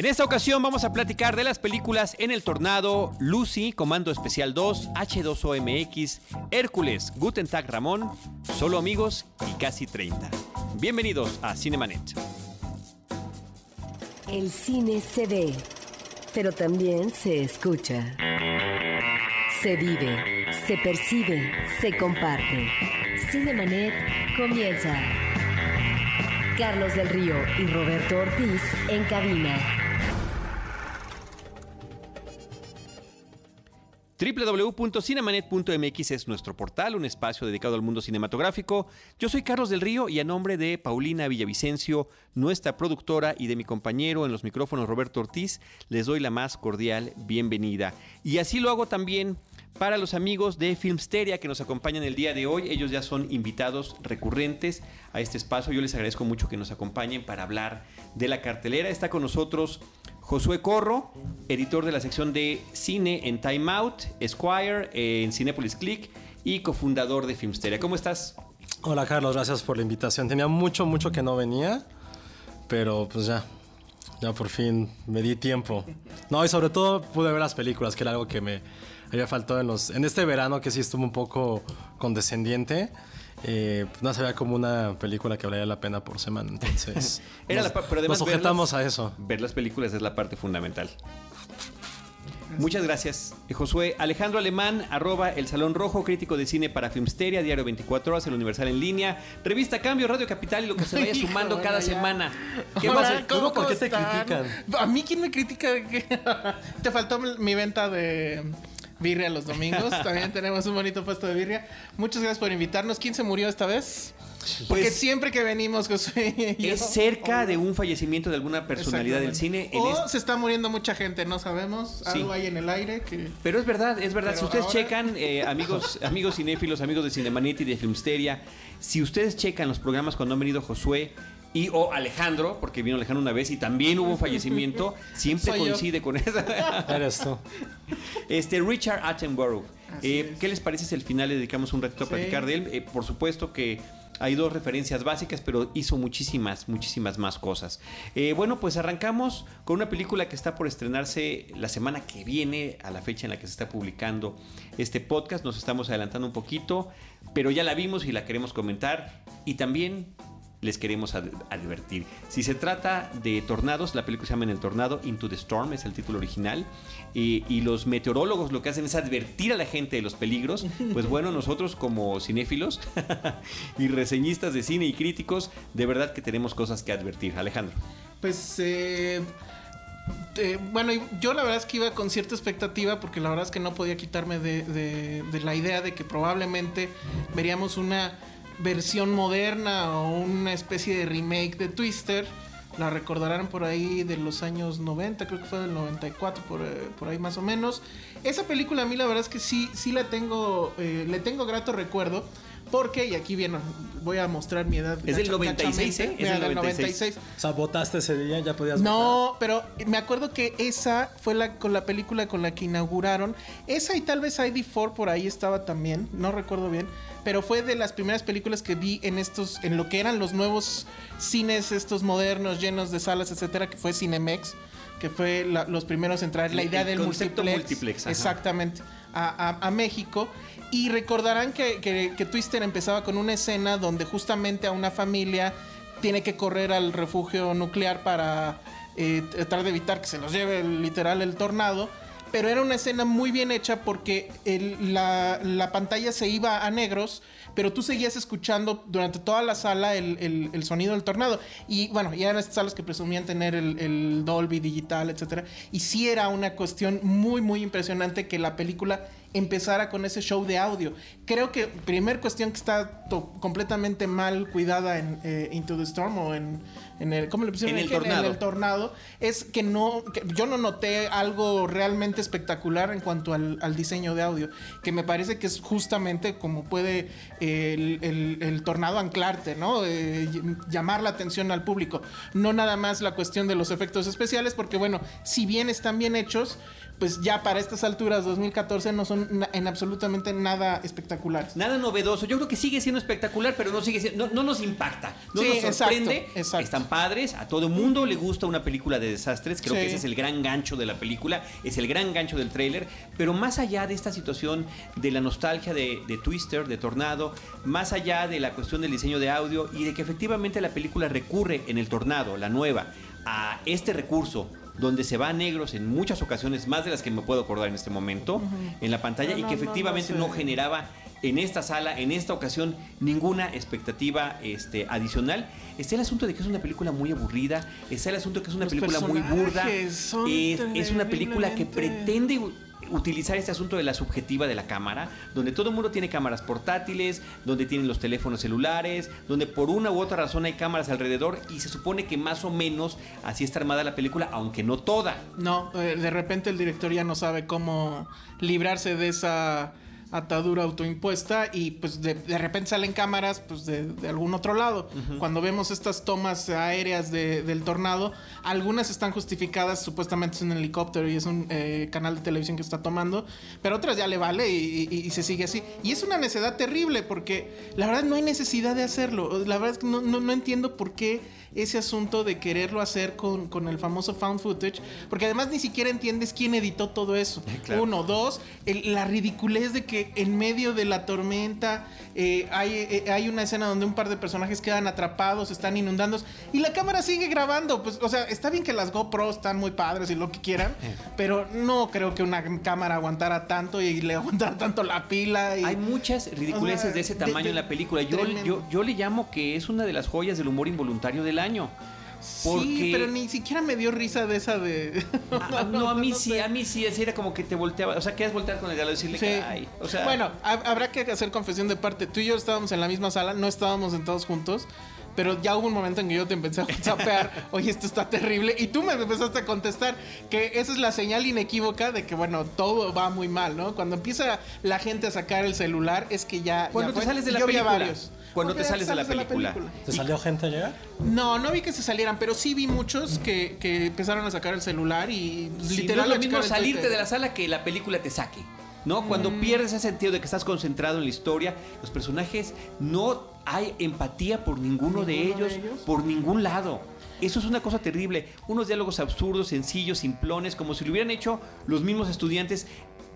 En esta ocasión vamos a platicar de las películas En el Tornado, Lucy, Comando Especial 2, H2OMX, Hércules, Guten Tag Ramón, Solo Amigos y Casi 30. Bienvenidos a Cinemanet. El cine se ve, pero también se escucha. Se vive, se percibe, se comparte. Cinemanet comienza. Carlos del Río y Roberto Ortiz en cabina. www.cinemanet.mx es nuestro portal, un espacio dedicado al mundo cinematográfico. Yo soy Carlos del Río y a nombre de Paulina Villavicencio, nuestra productora, y de mi compañero en los micrófonos Roberto Ortiz, les doy la más cordial bienvenida. Y así lo hago también para los amigos de Filmsteria que nos acompañan el día de hoy. Ellos ya son invitados recurrentes a este espacio. Yo les agradezco mucho que nos acompañen para hablar de la cartelera. Está con nosotros Josué Corro, editor de la sección de cine en Time Out, Esquire, en Cinepolis Click y cofundador de Filmsteria. ¿Cómo estás? Hola Carlos, gracias por la invitación. Tenía mucho, mucho que no venía, pero pues ya, ya por fin me di tiempo. No, y sobre todo pude ver las películas, que era algo que me había faltado en, los, en este verano, que sí estuvo un poco condescendiente. Eh, pues no se veía como una película que valía la pena por semana. Entonces, Era nos, la pero además nos sujetamos verlas- a eso. Ver las películas es la parte fundamental. Muchas gracias, eh, Josué. Alejandro Alemán, arroba El Salón Rojo, crítico de cine para Filmsteria, Diario 24 Horas, El Universal en línea, Revista Cambio, Radio Capital y lo que se vaya Hijo, sumando cada ya. semana. ¿Qué Hola, pasa? ¿cómo, ¿Cómo, por qué te critican? A mí, ¿quién me critica? Te faltó mi venta de birria los domingos. También tenemos un bonito puesto de birria. Muchas gracias por invitarnos. ¿Quién se murió esta vez? Porque Pues- siempre que venimos, y yo- Es cerca de un fallecimiento de alguna personalidad del cine. O este- se está muriendo mucha gente, no sabemos. Sí. Algo hay en el aire que... Pero es verdad, es verdad. Pero si ustedes ahora- checan, eh, amigos, amigos cinéfilos, amigos de Cinemanet y de Filmsteria, si ustedes checan los programas cuando han venido Josué y o Alejandro, porque vino Alejandro una vez y también hubo un fallecimiento, siempre Soy yo. coincide con eso. Eres tú. Este Richard Attenborough. Eh. ¿Qué les parece si al final le dedicamos un ratito a Sí. platicar de él? Eh, por supuesto que hay dos referencias básicas, pero hizo muchísimas, muchísimas más cosas. Eh, bueno, pues arrancamos con una película que está por estrenarse la semana que viene, a la fecha en la que se está publicando este podcast. Nos estamos adelantando un poquito, pero ya la vimos y la queremos comentar. Y también les queremos ad- advertir. Si se trata de tornados, la película se llama En el Tornado, Into the Storm, es el título original, y, y los meteorólogos lo que hacen es advertir a la gente de los peligros, pues bueno, nosotros como cinéfilos y reseñistas de cine y críticos, de verdad que tenemos cosas que advertir. Alejandro. Pues, eh, eh, bueno, yo la verdad es que iba con cierta expectativa porque la verdad es que no podía quitarme de, de- de la idea de que probablemente veríamos una versión moderna o una especie de remake de Twister. La recordarán por ahí de los años 90, creo que fue del 94, por, eh, por ahí más o menos. Esa película a mí la verdad es que sí, sí la tengo, eh, le tengo grato recuerdo. Porque, y aquí viene, voy a mostrar mi edad. Es del gacha- 96, ¿eh? Es del del 96. 96. O sea, votaste ese día, ya podías votar. No, pero me acuerdo que esa fue la con la película con la que inauguraron. Esa y tal vez ID4 por ahí estaba también, no recuerdo bien, pero fue de las primeras películas que vi en estos en lo que eran los nuevos cines estos modernos llenos de salas, etcétera, que fue Cinemex, que fue la- los primeros en traer la idea el del concepto multiplex, multiplex, exactamente, a, a- a México. Y recordarán que, que, Twister empezaba con una escena donde justamente a una familia tiene que correr al refugio nuclear para eh, tratar de evitar que se los lleve literal el tornado. Pero era una escena muy bien hecha porque la, la pantalla se iba a negros, pero tú seguías escuchando durante toda la sala el, el- el sonido del tornado. Y bueno, ya eran estas salas que presumían tener el, Dolby digital, etcétera. Y sí era una cuestión muy, muy impresionante que la película empezara con ese show de audio. Creo que primer cuestión que está completamente mal cuidada en eh, Into the Storm o en, en el ¿cómo le pusieron? En el tornado. el tornado es que no que yo no noté algo realmente espectacular en cuanto al, al diseño de audio que me parece que es justamente como puede eh, el, el- el tornado anclarte no Eh, ll- llamar la atención al público no nada más la cuestión de los efectos especiales porque bueno si bien están bien hechos pues ya para estas alturas 2014 no son en absolutamente nada espectaculares. Nada novedoso. Yo creo que sigue siendo espectacular, pero no sigue siendo, no, no nos impacta. No Sí, nos exacto, sorprende. exacto. Están padres. A todo mundo le gusta una película de desastres. Creo Sí. que ese es el gran gancho de la película. Es el gran gancho del tráiler. Pero más allá de esta situación de la nostalgia de, de Twister, de Tornado, más allá de la cuestión del diseño de audio y de que efectivamente la película recurre en el Tornado, la nueva, a este recurso donde se va a negros en muchas ocasiones, más de las que me puedo acordar en este momento, en la pantalla, No, y que no, efectivamente no generaba en esta sala, en esta ocasión, ninguna expectativa este, adicional. Está el asunto de que es una película muy aburrida, está el asunto de que es una Los película muy burda, es, es una película que pretende utilizar este asunto de la subjetiva de la cámara, donde todo el mundo tiene cámaras portátiles, donde tienen los teléfonos celulares, donde por una u otra razón hay cámaras alrededor y se supone que más o menos así está armada la película, aunque no toda. No, eh, de repente el director ya no sabe cómo librarse de esa atadura autoimpuesta y pues de, de repente salen cámaras pues de, de algún otro lado. Cuando vemos estas tomas aéreas de- del tornado, algunas están justificadas, supuestamente es un helicóptero y es un eh, canal de televisión que está tomando, pero otras ya le vale y, y- y se sigue así. Y es una necedad terrible porque la verdad no hay necesidad de hacerlo. La verdad es que no, no- no entiendo por qué ese asunto de quererlo hacer con, con el famoso found footage, porque además ni siquiera entiendes quién editó todo eso. claro. Uno, dos, el- la ridiculez de que en medio de la tormenta eh, hay, eh, hay una escena donde un par de personajes quedan atrapados, están inundando y la cámara sigue grabando. Pues, o sea, está bien que las GoPro están muy padres y lo que quieran, pero no creo que una cámara aguantara tanto y le aguantara tanto la pila. Y, Hay muchas ridiculeces O sea, de ese tamaño de- en la película. Yo, yo, yo le llamo que es una de las joyas del humor involuntario del año. Porque Sí, pero ni siquiera me dio risa de esa de... No, a mí no sí, sé. a mí sí, así era como que te volteaba. O sea, querías voltear con el diálogo y decirle Sí. que ay. O sea, bueno, hab- habrá que hacer confesión de parte. Tú y yo estábamos en la misma sala, no estábamos sentados juntos. Pero ya hubo un momento en que yo te empecé a whatsappear, oye, esto está terrible. Y tú me empezaste a contestar que esa es la señal inequívoca de que, bueno, todo va muy mal, ¿no? Cuando empieza la gente a sacar el celular, es que ya. cuando ya te fue. sales de la Yo vi a película. varios. Cuando te sales de la película. ¿Te salió gente a llegar? No, no vi que se salieran, pero sí vi muchos que, que empezaron a sacar el celular y Sí, literal no a es lo mismo salirte de la sala que la película te saque. ¿No? Cuando Mm. pierdes ese sentido de que estás concentrado en la historia, los personajes no hay empatía por ninguno, de, ¿Ninguno de ellos, ellos? por ningún lado. Eso es una cosa terrible. Unos diálogos absurdos, sencillos, simplones, como si lo hubieran hecho los mismos estudiantes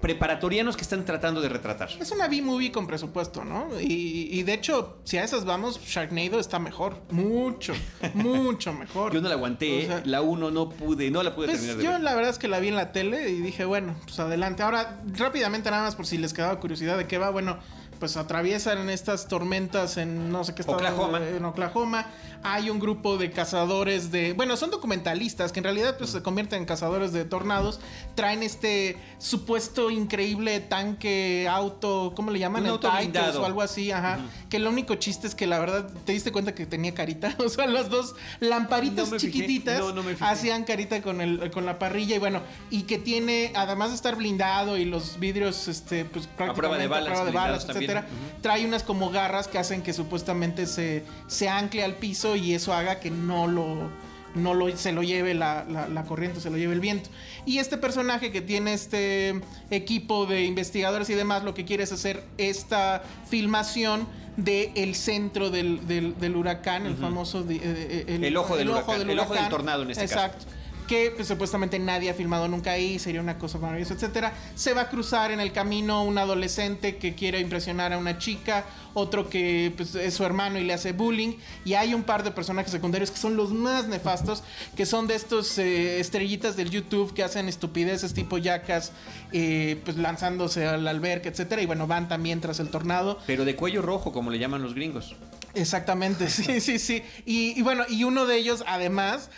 preparatorianos que están tratando de retratar. Es una B-movie con presupuesto, ¿no? Y, y de hecho, si a esas vamos, Sharknado está mejor. Mucho, mucho mejor. Yo no la aguanté, O sea, la 1 no pude, no la pude Pues terminar de yo ver. la verdad es que la vi en la tele y dije, bueno, pues adelante. Ahora, rápidamente nada más por si les quedaba curiosidad de qué va, bueno, pues atraviesan estas tormentas en no sé qué estado. Oklahoma. En Oklahoma. Hay un grupo de cazadores de... Bueno, son documentalistas que en realidad pues se convierten en cazadores de tornados. Traen este supuesto increíble tanque, auto, ¿cómo le llaman? Un El auto Titus blindado. o algo así, ajá. Que lo único chiste es que la verdad te diste cuenta que tenía carita. O sea, las dos lamparitas No chiquititas No, no hacían carita con el con la parrilla y bueno y que tiene además de estar blindado y los vidrios este pues prácticamente prueba de balas, a prueba de balas, etcétera trae unas como garras que hacen que supuestamente se se ancle al piso y eso haga que no lo no lo, se lo lleve la, la- la corriente, se lo lleve el viento. Y este personaje que tiene este equipo de investigadores y demás, lo que quiere es hacer esta filmación de el centro del, del- del huracán, el famoso... di- eh, eh, El ojo del huracán, el ojo del tornado en este caso. Exacto. Que pues, supuestamente nadie ha filmado nunca ahí, sería una cosa maravillosa, etcétera. Se va a cruzar en el camino un adolescente que quiere impresionar a una chica, otro que pues, es su hermano y le hace bullying, y hay un par de personajes secundarios que son los más nefastos, que son de estos eh, estrellitas del YouTube que hacen estupideces tipo yacas, eh, pues lanzándose al alberca, etcétera, y bueno, van también tras el tornado. Pero de cuello rojo, como le llaman los gringos. Exactamente, sí, sí, sí. Y, y bueno, y uno de ellos, además,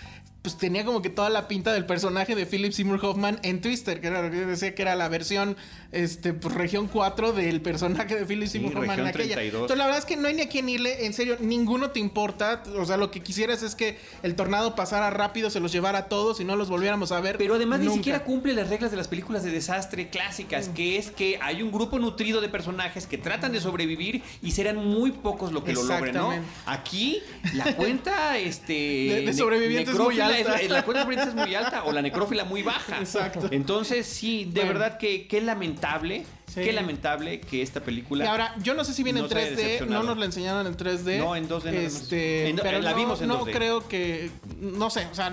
pues tenía como que toda la pinta del personaje de Philip Seymour Hoffman en Twister, que era lo que yo decía que era la versión, este, pues región 4 del personaje de Philip Seymour Hoffman en aquella. 32. Entonces, la verdad es que no hay ni a quién irle, en serio, ninguno te importa. O sea, lo que quisieras es que el tornado pasara rápido, se los llevara a todos y no los volviéramos a ver. Pero además ni siquiera cumple las reglas de las películas de desastre clásicas, que es que hay un grupo nutrido de personajes que tratan de sobrevivir y serán muy pocos lo que lo logren, ¿no? Aquí la cuenta este De- de sobrevivientes es muy necrófila alta. es- la cuenta de sobrevivientes es muy alta o la necrófila muy baja. Exacto. Entonces, sí, de Bueno. verdad que qué lamentable Sí. Qué lamentable que esta película. Y ahora, yo no sé si viene en haya 3D, decepcionado. no nos la enseñaron en 3D. No, en 2D nada más. Este, En pero la no, vimos en no 2D. creo que, no sé, o sea,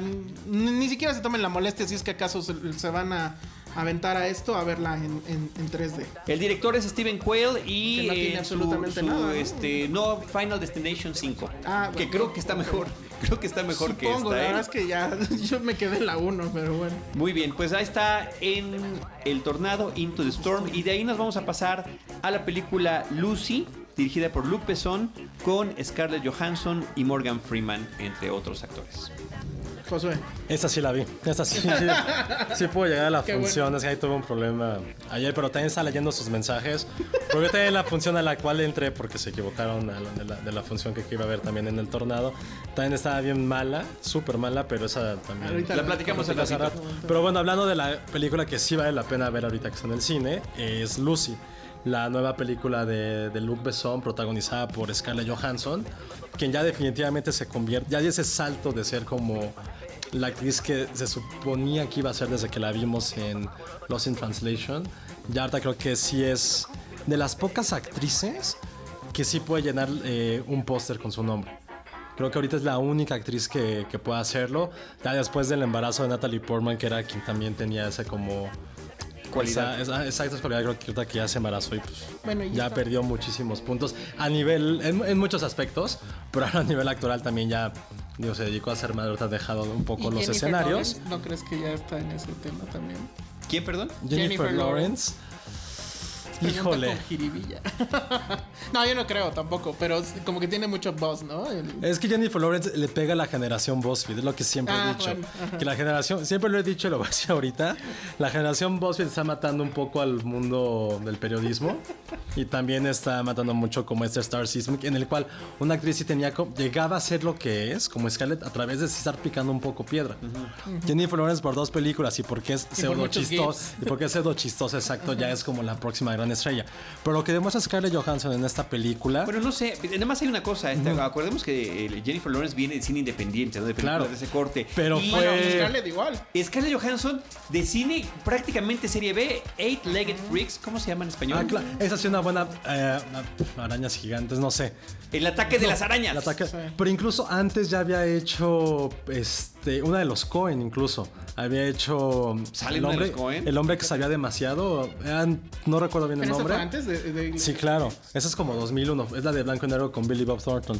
ni siquiera se tomen la molestia si es que acaso se, se van a aventar a esto a verla en, en- en 3D. El director es Steven Quayle y Que no tiene eh, absolutamente su, su, nada, ¿no? este no Final Destination 5, Ah, que bueno. creo que está mejor, creo que está mejor Supongo, que la esta. verdad ¿eh? es que ya yo me quedé en la 1, pero bueno. Muy bien, pues ahí está en El Tornado Into the Storm y de ahí nos vamos a pasar a la película Lucy, dirigida por Luc Besson con Scarlett Johansson y Morgan Freeman entre otros actores. Josué. Esta sí la vi. Esta sí. Sí, puedo llegar a la Qué función. Es que ahí tuve un problema ayer, pero también estaba leyendo sus mensajes. Porque también la función a la cual entré, porque se equivocaron a la- de, la, de la función que iba a ver también en el tornado, también estaba bien mala, súper mala, pero esa también. Ahorita La platicamos en rato. Pero bueno, hablando de la película que sí vale la pena ver ahorita que está en el cine, es Lucy, la nueva película de, de Luc Besson, protagonizada por Scarlett Johansson, quien ya definitivamente se convierte, ya dio ese salto de ser como la actriz que se suponía que iba a ser desde que la vimos en Lost in Translation. Ya ahorita creo que sí es de las pocas actrices que sí puede llenar eh, un póster con su nombre. Creo que ahorita es la única actriz que, que puede hacerlo. Ya después del embarazo de Natalie Portman, que era quien también tenía esa como... Cualidad. Esa, esa, esa cualidad creo que ahorita que ya se embarazó y pues Bueno, ya perdió muchísimos puntos a nivel, en, en muchos aspectos, pero a nivel actoral también ya, digo, se dedicó a ser madre, ahorita ha dejado un poco ¿Y los Jennifer escenarios. Lawrence? ¿No crees que ya está en ese tema también? ¿Quién, perdón? Jennifer, Jennifer Lawrence. Pregunta Híjole. con jiribilla. no, yo no creo tampoco, pero como que tiene mucho buzz, ¿no? El- Es que Jennifer Lawrence le pega a la generación BuzzFeed, es lo que siempre Ah, he dicho. bueno, que la generación, siempre lo he dicho y lo voy a decir ahorita, la generación BuzzFeed está matando un poco al mundo del periodismo y también está matando mucho como este Star System, en el cual una actriz sí tenía, llegaba a ser lo que es, como Scarlett, a través de estar picando un poco piedra. Jennifer Lawrence por dos películas y porque es pseudo muchos chistosa, y porque es pseudo chistosa, exacto, ya es como la próxima gran estrella. Pero lo que demuestra Scarlett Johansson en esta película... Bueno, no sé, nada más hay una cosa, este, acordemos que eh, Jennifer Lawrence viene de cine independiente, ¿no? de películas Claro. de ese corte. Pero Y- fue- Bueno, Scarlett igual. Scarlett Johansson de cine prácticamente serie B, Eight Legged Freaks, ¿cómo se llama en español? Ah, claro. Esa sí una buena. eh, arañas gigantes, no sé. El ataque de las arañas. El ataque- Sí. Pero incluso antes ya había hecho. Este. Una de los Cohen, incluso. Había hecho. ¿Sale el de hombre, los? El hombre que sabía demasiado. eran- no recuerdo bien el Pero eso fue nombre. antes de, de- Sí, claro. Esa es como 2001. Es la de blanco y negro con Billy Bob Thornton.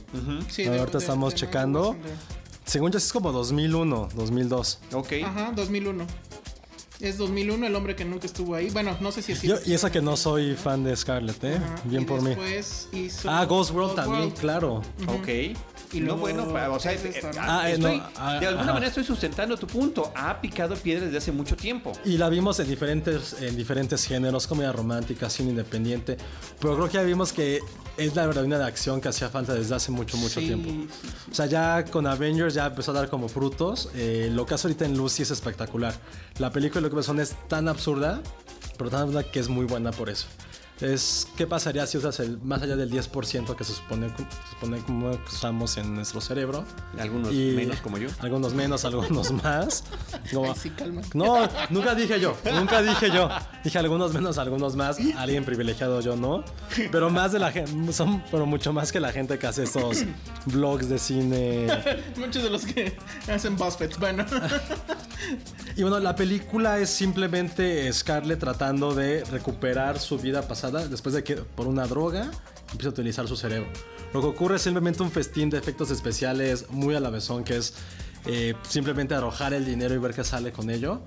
De- ahorita de- estamos de- checando. Según yo, es como 2001, 2002. Ok. Ajá, 2001. Es 2001 el hombre que nunca estuvo ahí. Bueno, no sé si es Yo- y esa que no soy fan de Scarlett, ¿eh? Ajá, Bien y por mí. hizo Ah, Ghost World Ghost también, World. claro. Ok. Y no, luego bueno, o sea, es esta, ¿no? ah, Ah, eh, estoy- no, ah, de alguna ajá. manera estoy sustentando tu punto. Ha picado piedra desde hace mucho tiempo. Y la vimos en diferentes, en diferentes géneros, comedia romántica, cine independiente. Pero creo que ya vimos que es la verdadera de acción que hacía falta desde hace mucho, mucho Sí, tiempo. sí, sí. O sea, ya con Avengers ya empezó a dar como frutos. Eh, lo que hace ahorita en Lucy es espectacular. La película de lo que son es tan absurda, pero tan absurda que es muy buena por eso. Es, ¿qué pasaría si usas el más allá del 10% que se supone, se supone como usamos en nuestro cerebro? Algunos Y- menos como yo. Algunos menos, algunos más. Como- Ay, sí, calma. no, nunca dije yo, nunca dije yo. Dije algunos menos, algunos más. Alguien privilegiado yo no. Pero más de la gente, son pero mucho más que la gente que hace estos vlogs de cine. Muchos de los que hacen BuzzFeed. Bueno, Y bueno, la película es simplemente Scarlett tratando de recuperar su vida pasada después de que por una droga empieza a utilizar su cerebro. Lo que ocurre es simplemente un festín de efectos especiales muy a la besón, que es eh, simplemente arrojar el dinero y ver qué sale con ello.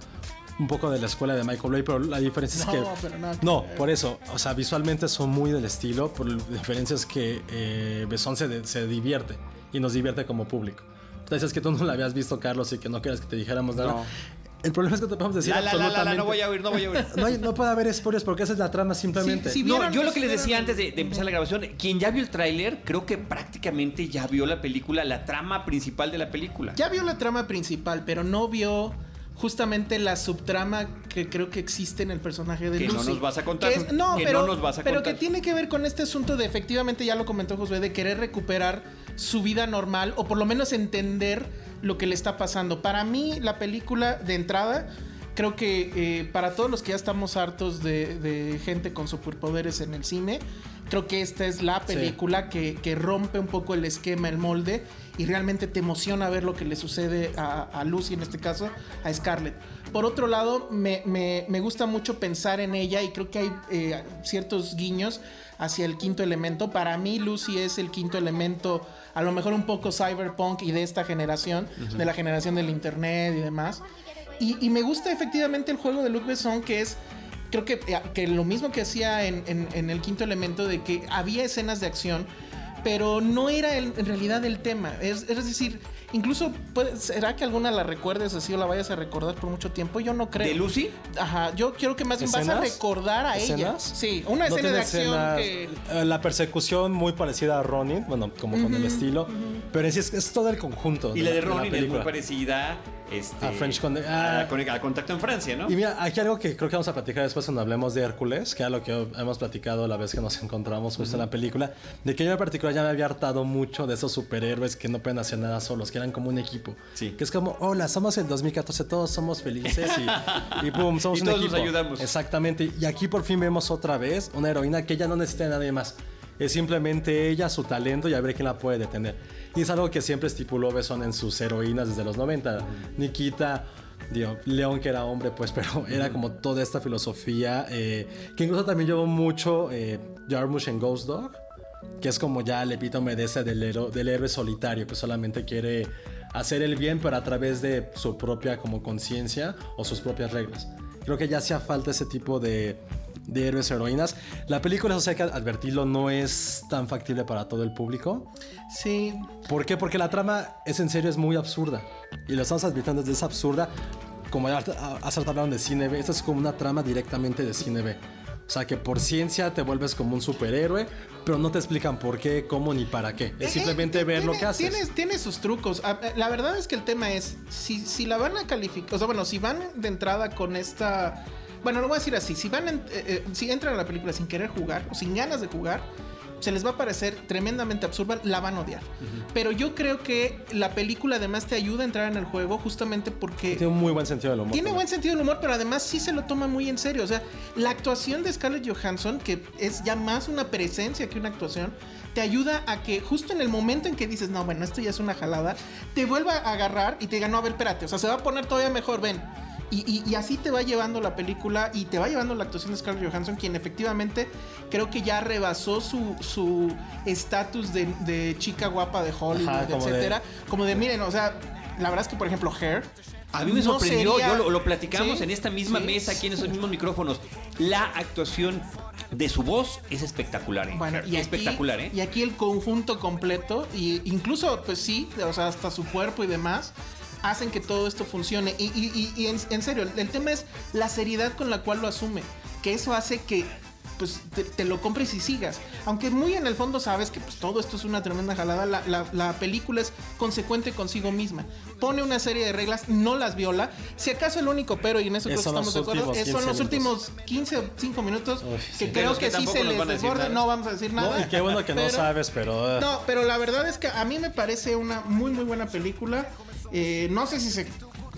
Un poco de la escuela de Michael Bay, pero la diferencia No, es que... pero nada que no, ver. por eso. O sea, visualmente son muy del estilo, pero la diferencia es que eh, Besón se, se divierte y nos divierte como público. Entonces es que tú no la habías visto, Carlos, y que no quieras que te dijéramos nada. No. El problema es que te podemos decir La, la, la, la, la, absolutamente... no voy a oír, no voy a oír. No, no puede haber spoilers porque esa es la trama simplemente. Sí, sí, No, ¿Vieron yo lo que que les decía antes de, de empezar la grabación, quien ya vio el tráiler, creo que prácticamente ya vio la película, la trama principal de la película. ya vio la trama principal, pero no vio justamente la subtrama que creo que existe en el personaje de Que no Lucy. nos vas a contar. Que es- no, Que pero, no nos vas a pero contar. que tiene que ver con este asunto de efectivamente, ya lo comentó Josué, de querer recuperar su vida normal o por lo menos entender lo que le está pasando. Para mí, la película de entrada Creo que eh, para todos los que ya estamos hartos de, de gente con superpoderes en el cine, creo que esta es la película que, que rompe un poco el esquema, el molde, y realmente te emociona ver lo que le sucede a, a Lucy, en este caso, a Scarlett. Por otro lado, me, me- me gusta mucho pensar en ella y creo que hay eh, ciertos guiños hacia el quinto elemento. Para mí, Lucy es el quinto elemento, a lo mejor un poco cyberpunk y de esta generación, de la generación del internet y demás. Y, y me gusta efectivamente el juego de Luc Besson, que es creo que, eh, que lo mismo que hacía en, en- en el quinto elemento, de que había escenas de acción, pero no era el- en realidad el tema. Es, es decir, incluso puede- será que alguna la recuerdes así o la vayas a recordar por mucho tiempo. Yo no creo. ¿De Lucy? Ajá, yo quiero que más bien vas a recordar a ella. Sí, una No escena de acción escenas- que. eh, La persecución muy parecida a Ronin, bueno, como con el estilo, pero en sí es, es todo el conjunto. Y la de Ronin es muy película. parecida este, A French a, ah. Conne- a Contacto en Francia, ¿no? Y mira, aquí algo que creo que vamos a platicar después cuando hablemos de Hércules, que es lo que hemos platicado la vez que nos encontramos justo en la película, de que yo en particular ya me había hartado mucho de esos superhéroes que no pueden hacer nada solos, que eran como un equipo. Sí. Que es como, hola, somos el 2014, todos somos felices y, y boom, somos Y un todos nos equipo. ayudamos. Exactamente. Y aquí por fin vemos otra vez una heroína que ya no necesita de nadie más. Es simplemente ella, su talento y a ver quién la puede detener. Y es algo que siempre estipuló Besson en sus heroínas desde los 90. Nikita, León que era hombre, pues, pero era como toda esta filosofía eh, que incluso también llevó mucho eh, Jarmusch en Ghost Dog, que es como ya el epítome de ese del, hero- del héroe solitario que solamente quiere hacer el bien, pero a través de su propia como conciencia o sus propias reglas. Creo que ya hacía falta ese tipo de, de héroes heroínas. La película, eso hay que advertirlo, no es tan factible para todo el público. Sí, ¿Por qué? Porque la trama es en serio, es muy absurda. Y lo estamos advirtiendo desde esa absurda. Como ya hace rato hablaron de cine B, esta es como una trama directamente de cine B. O sea que por ciencia te vuelves como un superhéroe, pero no te explican por qué, cómo ni para qué. Es simplemente eh, ver lo que haces. Tiene, tiene sus trucos. Ah, eh, La verdad es que el tema es, si, si la van a calificar, o sea, bueno, si van de entrada con esta... Bueno, lo voy a decir así, si van, en- eh, eh, si entran a la película sin querer jugar o sin ganas de jugar, se les va a parecer tremendamente absurda, la van a odiar. Pero yo creo que la película además te ayuda a entrar en el juego justamente porque... Tiene un muy buen sentido del humor. Tiene también. buen sentido del humor, pero además sí se lo toma muy en serio. O sea, la actuación de Scarlett Johansson, que es ya más una presencia que una actuación, te ayuda a que justo en el momento en que dices, no, bueno, esto ya es una jalada, te vuelva a agarrar y te diga, no, a ver, espérate, o sea, se va a poner todavía mejor, ven. Y, y- y así te va llevando la película y te va llevando la actuación de Scarlett Johansson, quien efectivamente creo que ya rebasó su su estatus de, de chica guapa de Hollywood, Ajá, como de- etcétera. Como de, miren, o sea, la verdad es que, por ejemplo, Hair. A mí me no sorprendió, sería- yo lo, lo platicamos Sí, en esta misma sí. mesa, aquí en esos mismos micrófonos. La actuación de su voz es espectacular, ¿eh? Bueno, y aquí, espectacular, ¿eh? Y aquí el conjunto completo, y incluso, pues sí, o sea, hasta su cuerpo y demás, hacen que todo esto funcione. Y, y- y- y en, en serio, el, tema es la seriedad con la cual lo asume. Que eso hace que pues te, te lo compres y sigas. Aunque muy en el fondo sabes que pues, todo esto es una tremenda jalada, la, la- la película es consecuente consigo misma. Pone una serie de reglas, no las viola. Si acaso el único pero, y en eso creo que estamos de acuerdo, son 15 los últimos 15 o 5 minutos Uy, que sí. Creo que que, sí se les desborda. No vamos a decir nada. No, y qué bueno que no sabes, pero... eh, No, pero la verdad es que a mí me parece una muy, muy buena película. Eh, no sé si se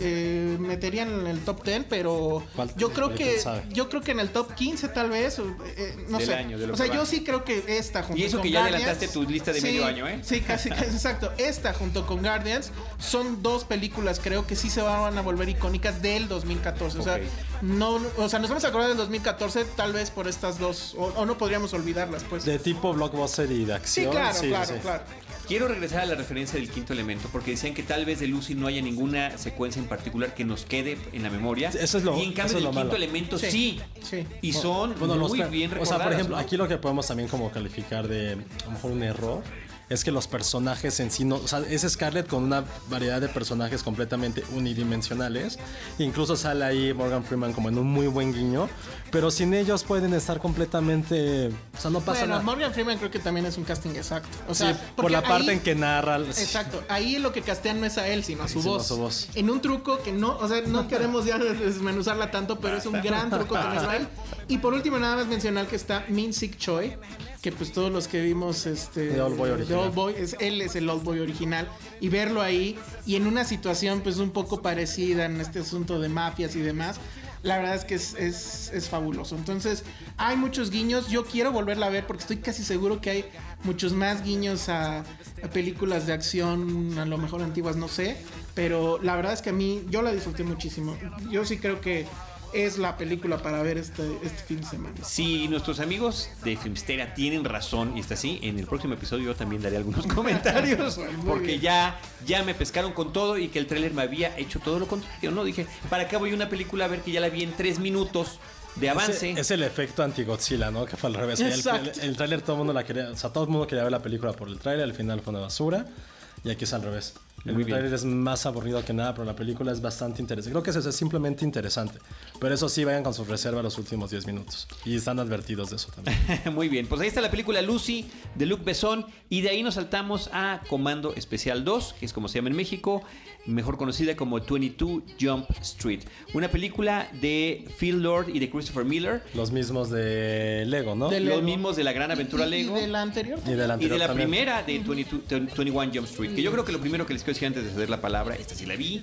eh, meterían en el top 10, pero ¿Cuál yo creo que yo creo que en el top 15 tal vez, eh, no Del sé. año, de lo o sea, yo va. sí creo que esta junto Y eso con que ya Guardians- adelantaste tu lista de Sí, medio año, ¿eh? Sí, casi, casi, exacto. Esta junto con Guardians son dos películas creo que sí se van a volver icónicas del 2014. O sea, no, o sea, nos vamos a acordar del 2014 tal vez por estas dos o, o no podríamos olvidarlas, pues. De tipo blockbuster y de sí, acción. claro, claro, sí. claro. Quiero regresar a la referencia del quinto elemento, porque decían que tal vez de Lucy no haya ninguna secuencia en particular que nos quede en la memoria. Eso es lo- y en cambio del quinto malo. elemento sí. Sí, sí. Y son Bueno, muy bien O recordadas. sea, por ejemplo, ¿no? aquí lo que podemos también como calificar de a lo mejor un error es que los personajes en sí no, o sea, es Scarlett con una variedad de personajes completamente unidimensionales. Incluso sale ahí Morgan Freeman como en un muy buen guiño, pero sin ellos pueden estar completamente, o sea, no pasa Bueno, nada. Morgan Freeman creo que también es un casting exacto. O Sí, sea, por porque la parte ahí- en que narra. Exacto, ahí lo que castean no es a él, sino a su, Sino a voz. su voz. En un truco que no, o sea, no queremos ya desmenuzarla tanto, pero es un gran truco que nos trae. Y por último, nada más mencionar que está Min Sik Choi, que pues todos los que vimos este The Old Boy original. Old Boy, es, él es el Old Boy original y verlo ahí y en una situación pues un poco parecida en este asunto de mafias y demás. La verdad es que es, es- es fabuloso. Entonces, hay muchos guiños. Yo quiero volverla a ver porque estoy casi seguro que hay muchos más guiños a, a películas de acción, a lo mejor antiguas, no sé. Pero la verdad es que a mí, yo la disfruté muchísimo. Yo sí creo que es la película para ver este, este fin de semana. Si nuestros amigos de Filmstera tienen razón y está así, en el próximo episodio yo también daré algunos comentarios porque bien. ya ya me pescaron con todo y que el tráiler me había hecho todo lo contrario, ¿no? Dije, ¿para qué voy a una película a ver que ya la vi en tres minutos de avance? Es el efecto anti-Godzilla, ¿no? Que fue al revés. El, Exacto. el, el tráiler todo el mundo la quería, o sea, todo el mundo quería ver la película por el tráiler, al final fue una basura. Y aquí es al revés. El Muy bien. tráiler es más aburrido que nada, pero la película es bastante interesante. Creo que es, eso, es simplemente interesante. Pero eso sí, vayan con su reserva los últimos 10 minutos. Y están advertidos de eso también. Muy bien, pues ahí está la película Lucy de Luc Besson y de ahí nos saltamos a Comando Especial 2, que es como se llama en México, mejor conocida como 22 Jump Street. Una película de Phil Lord y de Christopher Miller, Los mismos de Lego, ¿no? De los Lego. mismos de la gran aventura ¿Y- y- Lego. ¿Y de la anterior? Y de la, Y de anterior la primera de 22 21 Jump Street, que yo creo que lo primero que les quiero decir antes de ceder la palabra, esta sí la vi,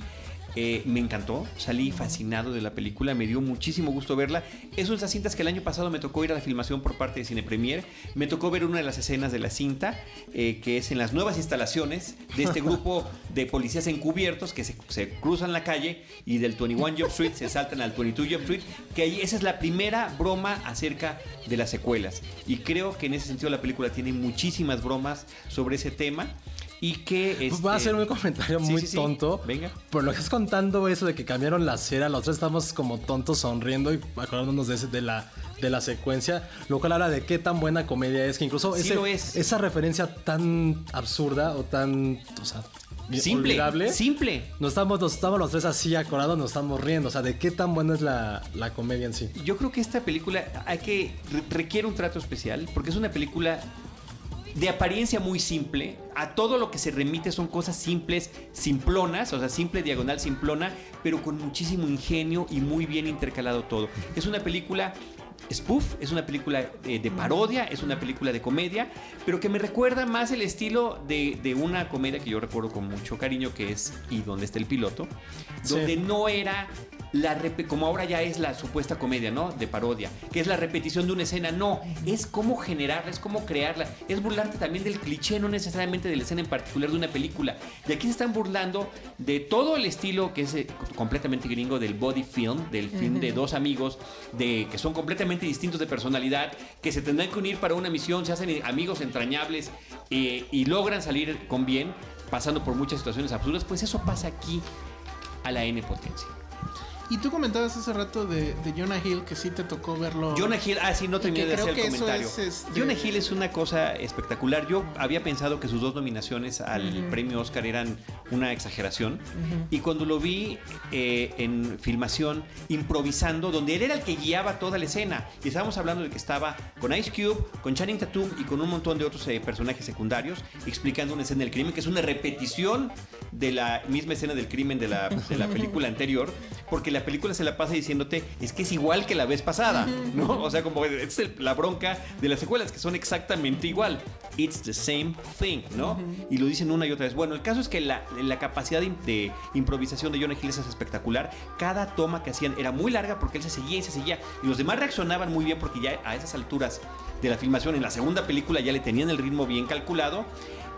eh, me encantó, salí fascinado de la película, me dio muchísimo gusto verla. Es una de esas cintas que el año pasado me tocó ir a la filmación por parte de Cine Premier, me tocó ver una de las escenas de la cinta, eh, que es en las nuevas instalaciones de este grupo de policías encubiertos que se, se cruzan la calle y del 21 Jump Street se saltan al 22 Jump Street, que ahí esa es la primera broma acerca de las secuelas. Y creo que en ese sentido la película tiene muchísimas bromas sobre ese tema. Y que Pues voy a este, hacer un comentario sí, muy sí, sí. tonto. Venga. Por lo que estás contando eso de que cambiaron la cera, los tres estamos como tontos sonriendo y acordándonos de, ese- de, la, de la secuencia, lo cual habla de qué tan buena comedia es, que incluso ese- es. esa referencia tan absurda o tan, o sea, Simple, olvidable, simple. Nos estamos, nos estamos los tres así acordados, nos estamos riendo, o sea, de qué tan buena es la, la comedia en sí. Yo creo que esta película hay que re- requiere un trato especial porque es una película de apariencia muy simple. A todo lo que se remite son cosas simples, simplonas, o sea, simple, diagonal, simplona, pero con muchísimo ingenio y muy bien intercalado todo. Es una película spoof, es una película eh, de parodia, es una película de comedia, pero que me recuerda más el estilo de, de una comedia que yo recuerdo con mucho cariño, que es ¿Y dónde está el piloto? Sí. Donde no era la como ahora ya es la supuesta comedia, ¿no? De parodia, que es la repetición de una escena. No, es cómo generarla, es cómo crearla, es burlarte también del cliché, no necesariamente de la escena en particular de una película. Y aquí se están burlando de todo el estilo que es eh, completamente gringo del body film, del film de dos amigos de que son completamente distintos de personalidad, que se tendrán que unir para una misión, se hacen amigos entrañables eh, y logran salir con bien, pasando por muchas situaciones absurdas. Pues eso pasa aquí a la N potencia. Y tú comentabas hace rato de, de Jonah Hill que sí te tocó verlo. Jonah Hill, ah, sí, no terminé de hacer el comentario. es, este- Jonah Hill es una cosa espectacular. Yo había pensado que sus dos nominaciones al Ujú. premio Oscar eran una exageración. Y cuando lo vi eh, en filmación, improvisando, donde él era el que guiaba toda la escena, y estábamos hablando de que estaba con Ice Cube, con Channing Tatum y con un montón de otros eh, personajes secundarios, explicando una escena del crimen, que es una repetición de la misma escena del crimen de la, de la película anterior, porque la película se la pasa diciéndote, es que es igual que la vez pasada, ¿no? O sea, como es la bronca de las secuelas, que son exactamente igual. It's the same thing, ¿no? Y lo dicen una y otra vez. Bueno, el caso es que la, la capacidad de, de improvisación de Jonah Hill es espectacular. Cada toma que hacían era muy larga porque él se seguía y se seguía. Y los demás reaccionaban muy bien porque ya a esas alturas de la filmación, en la segunda película ya le tenían el ritmo bien calculado.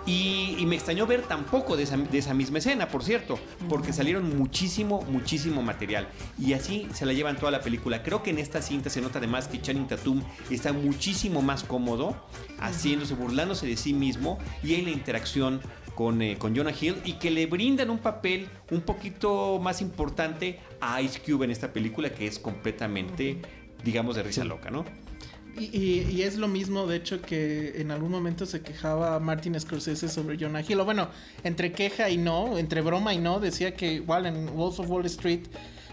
Y, y me extrañó ver tampoco de esa, de esa misma escena, por cierto, porque salieron muchísimo, muchísimo material. Y así se la llevan toda la película. Creo que en esta cinta se nota además que Channing Tatum está muchísimo más cómodo, haciéndose, burlándose de sí mismo y en la interacción con, eh, con Jonah Hill y que le brindan un papel un poquito más importante a Ice Cube en esta película que es completamente, digamos, de risa loca, ¿no? Y, y- y es lo mismo, de hecho, que en algún momento se quejaba Martin Scorsese sobre Jonah Hill. Bueno, entre queja y no, entre broma y no, decía que igual en Wolves of Wall Street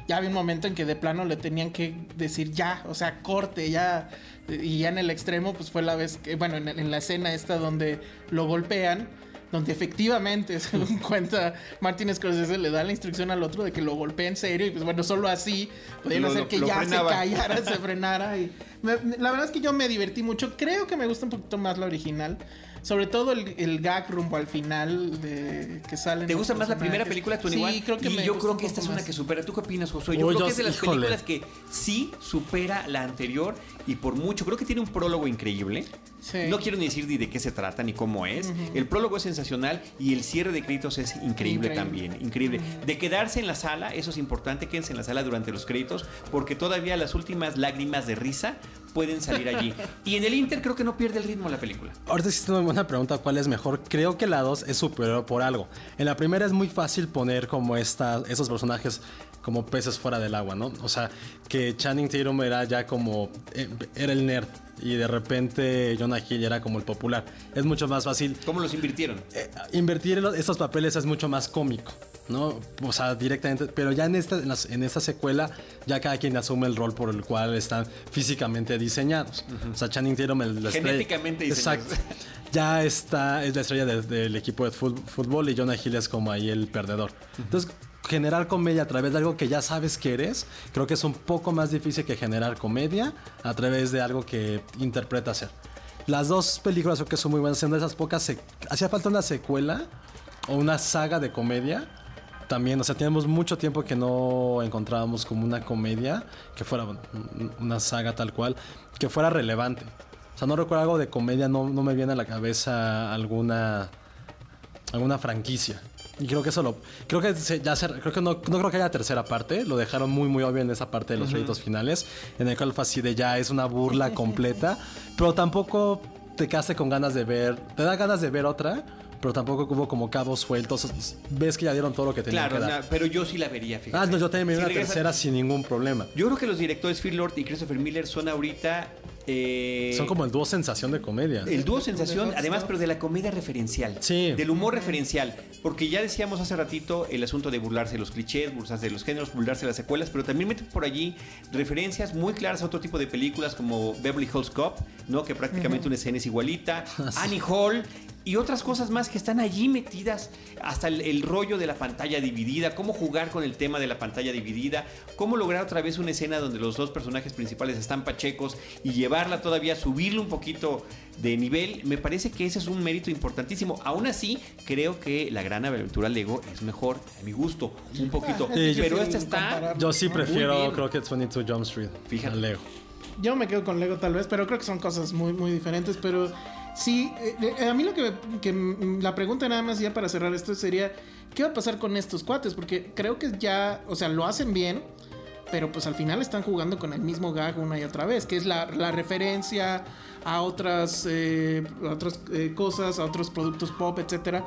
ya había un momento en que de plano le tenían que decir ya, o sea, corte, ya. Y ya en el extremo, pues fue la vez que, bueno, en, en la escena esta donde lo golpean. Donde efectivamente, según cuenta Martin Scorsese, le da la instrucción al otro de que lo golpee en serio y pues bueno, solo así podían Lo- hacer lo- que lo ya frenaba. se callara, se frenara. Y me- la verdad es que yo me divertí mucho. Creo que me gusta un poquito más la original. Sobre todo el, el gag rumbo al final de que salen. ¿Te gusta más la primera película, Tony Sí, creo que y me yo creo que esta es una más. que supera. ¿Tú qué opinas, Josué? Yo Uy, creo yo- que es de las híjole. películas que sí supera la anterior y por mucho. Creo que tiene un prólogo increíble. Sí. No quiero ni decir ni de qué se trata ni cómo es. El prólogo es sensacional y el cierre de créditos es increíble, Increíble. también. Increíble. De quedarse en la sala, eso es importante, quédense en la sala durante los créditos porque todavía las últimas lágrimas de risa pueden salir allí. y en el Inter creo que no pierde el ritmo la película. Ahorita hiciste una buena pregunta, ¿cuál es mejor? Creo que la 2 es superior por algo. En la primera es muy fácil poner como esta, esos personajes como peces fuera del agua, ¿no? O sea, que Channing Tatum era ya como, eh, era el nerd y de repente Jonah Hill era como el popular. Es mucho más fácil ¿Cómo los invirtieron? eh, invertir en estos papeles es mucho más cómico, ¿no? O sea, directamente. Pero ya en esta, en, las- en esta secuela, ya cada quien asume el rol por el cual están físicamente diseñados. O sea, Channing Tatum, el, la estrella- Genéticamente diseñados. Exacto. Ya está, es la estrella de- del equipo de fútbol y Jonah Hill es como ahí el perdedor. Entonces, generar comedia a través de algo que ya sabes que eres, creo que es un poco más difícil que generar comedia a través de algo que interpreta ser. Las dos películas creo que son muy buenas, son de esas pocas... Hacía falta una secuela o una saga de comedia. También, o sea, tenemos mucho tiempo que no encontrábamos como una comedia que fuera una saga tal cual, que fuera relevante. O sea, no recuerdo algo de comedia, no, no me viene a la cabeza alguna alguna franquicia. Y creo que eso lo. Creo que se- ya se, creo que no, no creo que haya tercera parte. Lo dejaron muy, muy obvio en esa parte de los créditos finales. En el cual fue así de ya es una burla completa. Pero tampoco te quedaste con ganas de ver. Te da ganas de ver otra. Pero tampoco hubo como cabos sueltos. Ves que ya dieron todo lo que tenían Claro, que dar. na- pero yo sí la vería, fíjate. Ah, no, yo también me vi Si una regresa- tercera sin ningún problema. Yo creo que los directores Phil Lord y Christopher Miller son ahorita. eh, Son como el dúo sensación de comedia. El dúo sensación, además, pero de la comedia referencial. Sí. Del humor referencial. Porque ya decíamos hace ratito el asunto de burlarse de los clichés, burlarse de los géneros, burlarse de las secuelas, pero también meten por allí referencias muy claras a otro tipo de películas como Beverly Hills Cop, ¿no? Que prácticamente una escena es igualita. Annie Hall. Y otras cosas más que están allí metidas, hasta el, el rollo de la pantalla dividida, cómo jugar con el tema de la pantalla dividida, cómo lograr otra vez una escena donde los dos personajes principales están pachecos y llevarla todavía, subirle un poquito de nivel, me parece que ese es un mérito importantísimo. Aún así, creo que la gran aventura Lego es mejor, a mi gusto, un poquito. Sí, pero esta está... Yo sí prefiero, creo que 22 Jump Street. Fíjate. Lego. Yo me quedo con Lego tal vez, pero creo que son cosas muy, muy diferentes. Pero sí, eh, eh, a mí lo que, que, mm, la pregunta nada más ya para cerrar esto sería, ¿qué va a pasar con estos cuates? Porque creo que ya, o sea, lo hacen bien, pero pues al final están jugando con el mismo gag una y otra vez, que es la, la referencia a otras, eh, a otras eh, cosas, a otros productos pop, etcétera.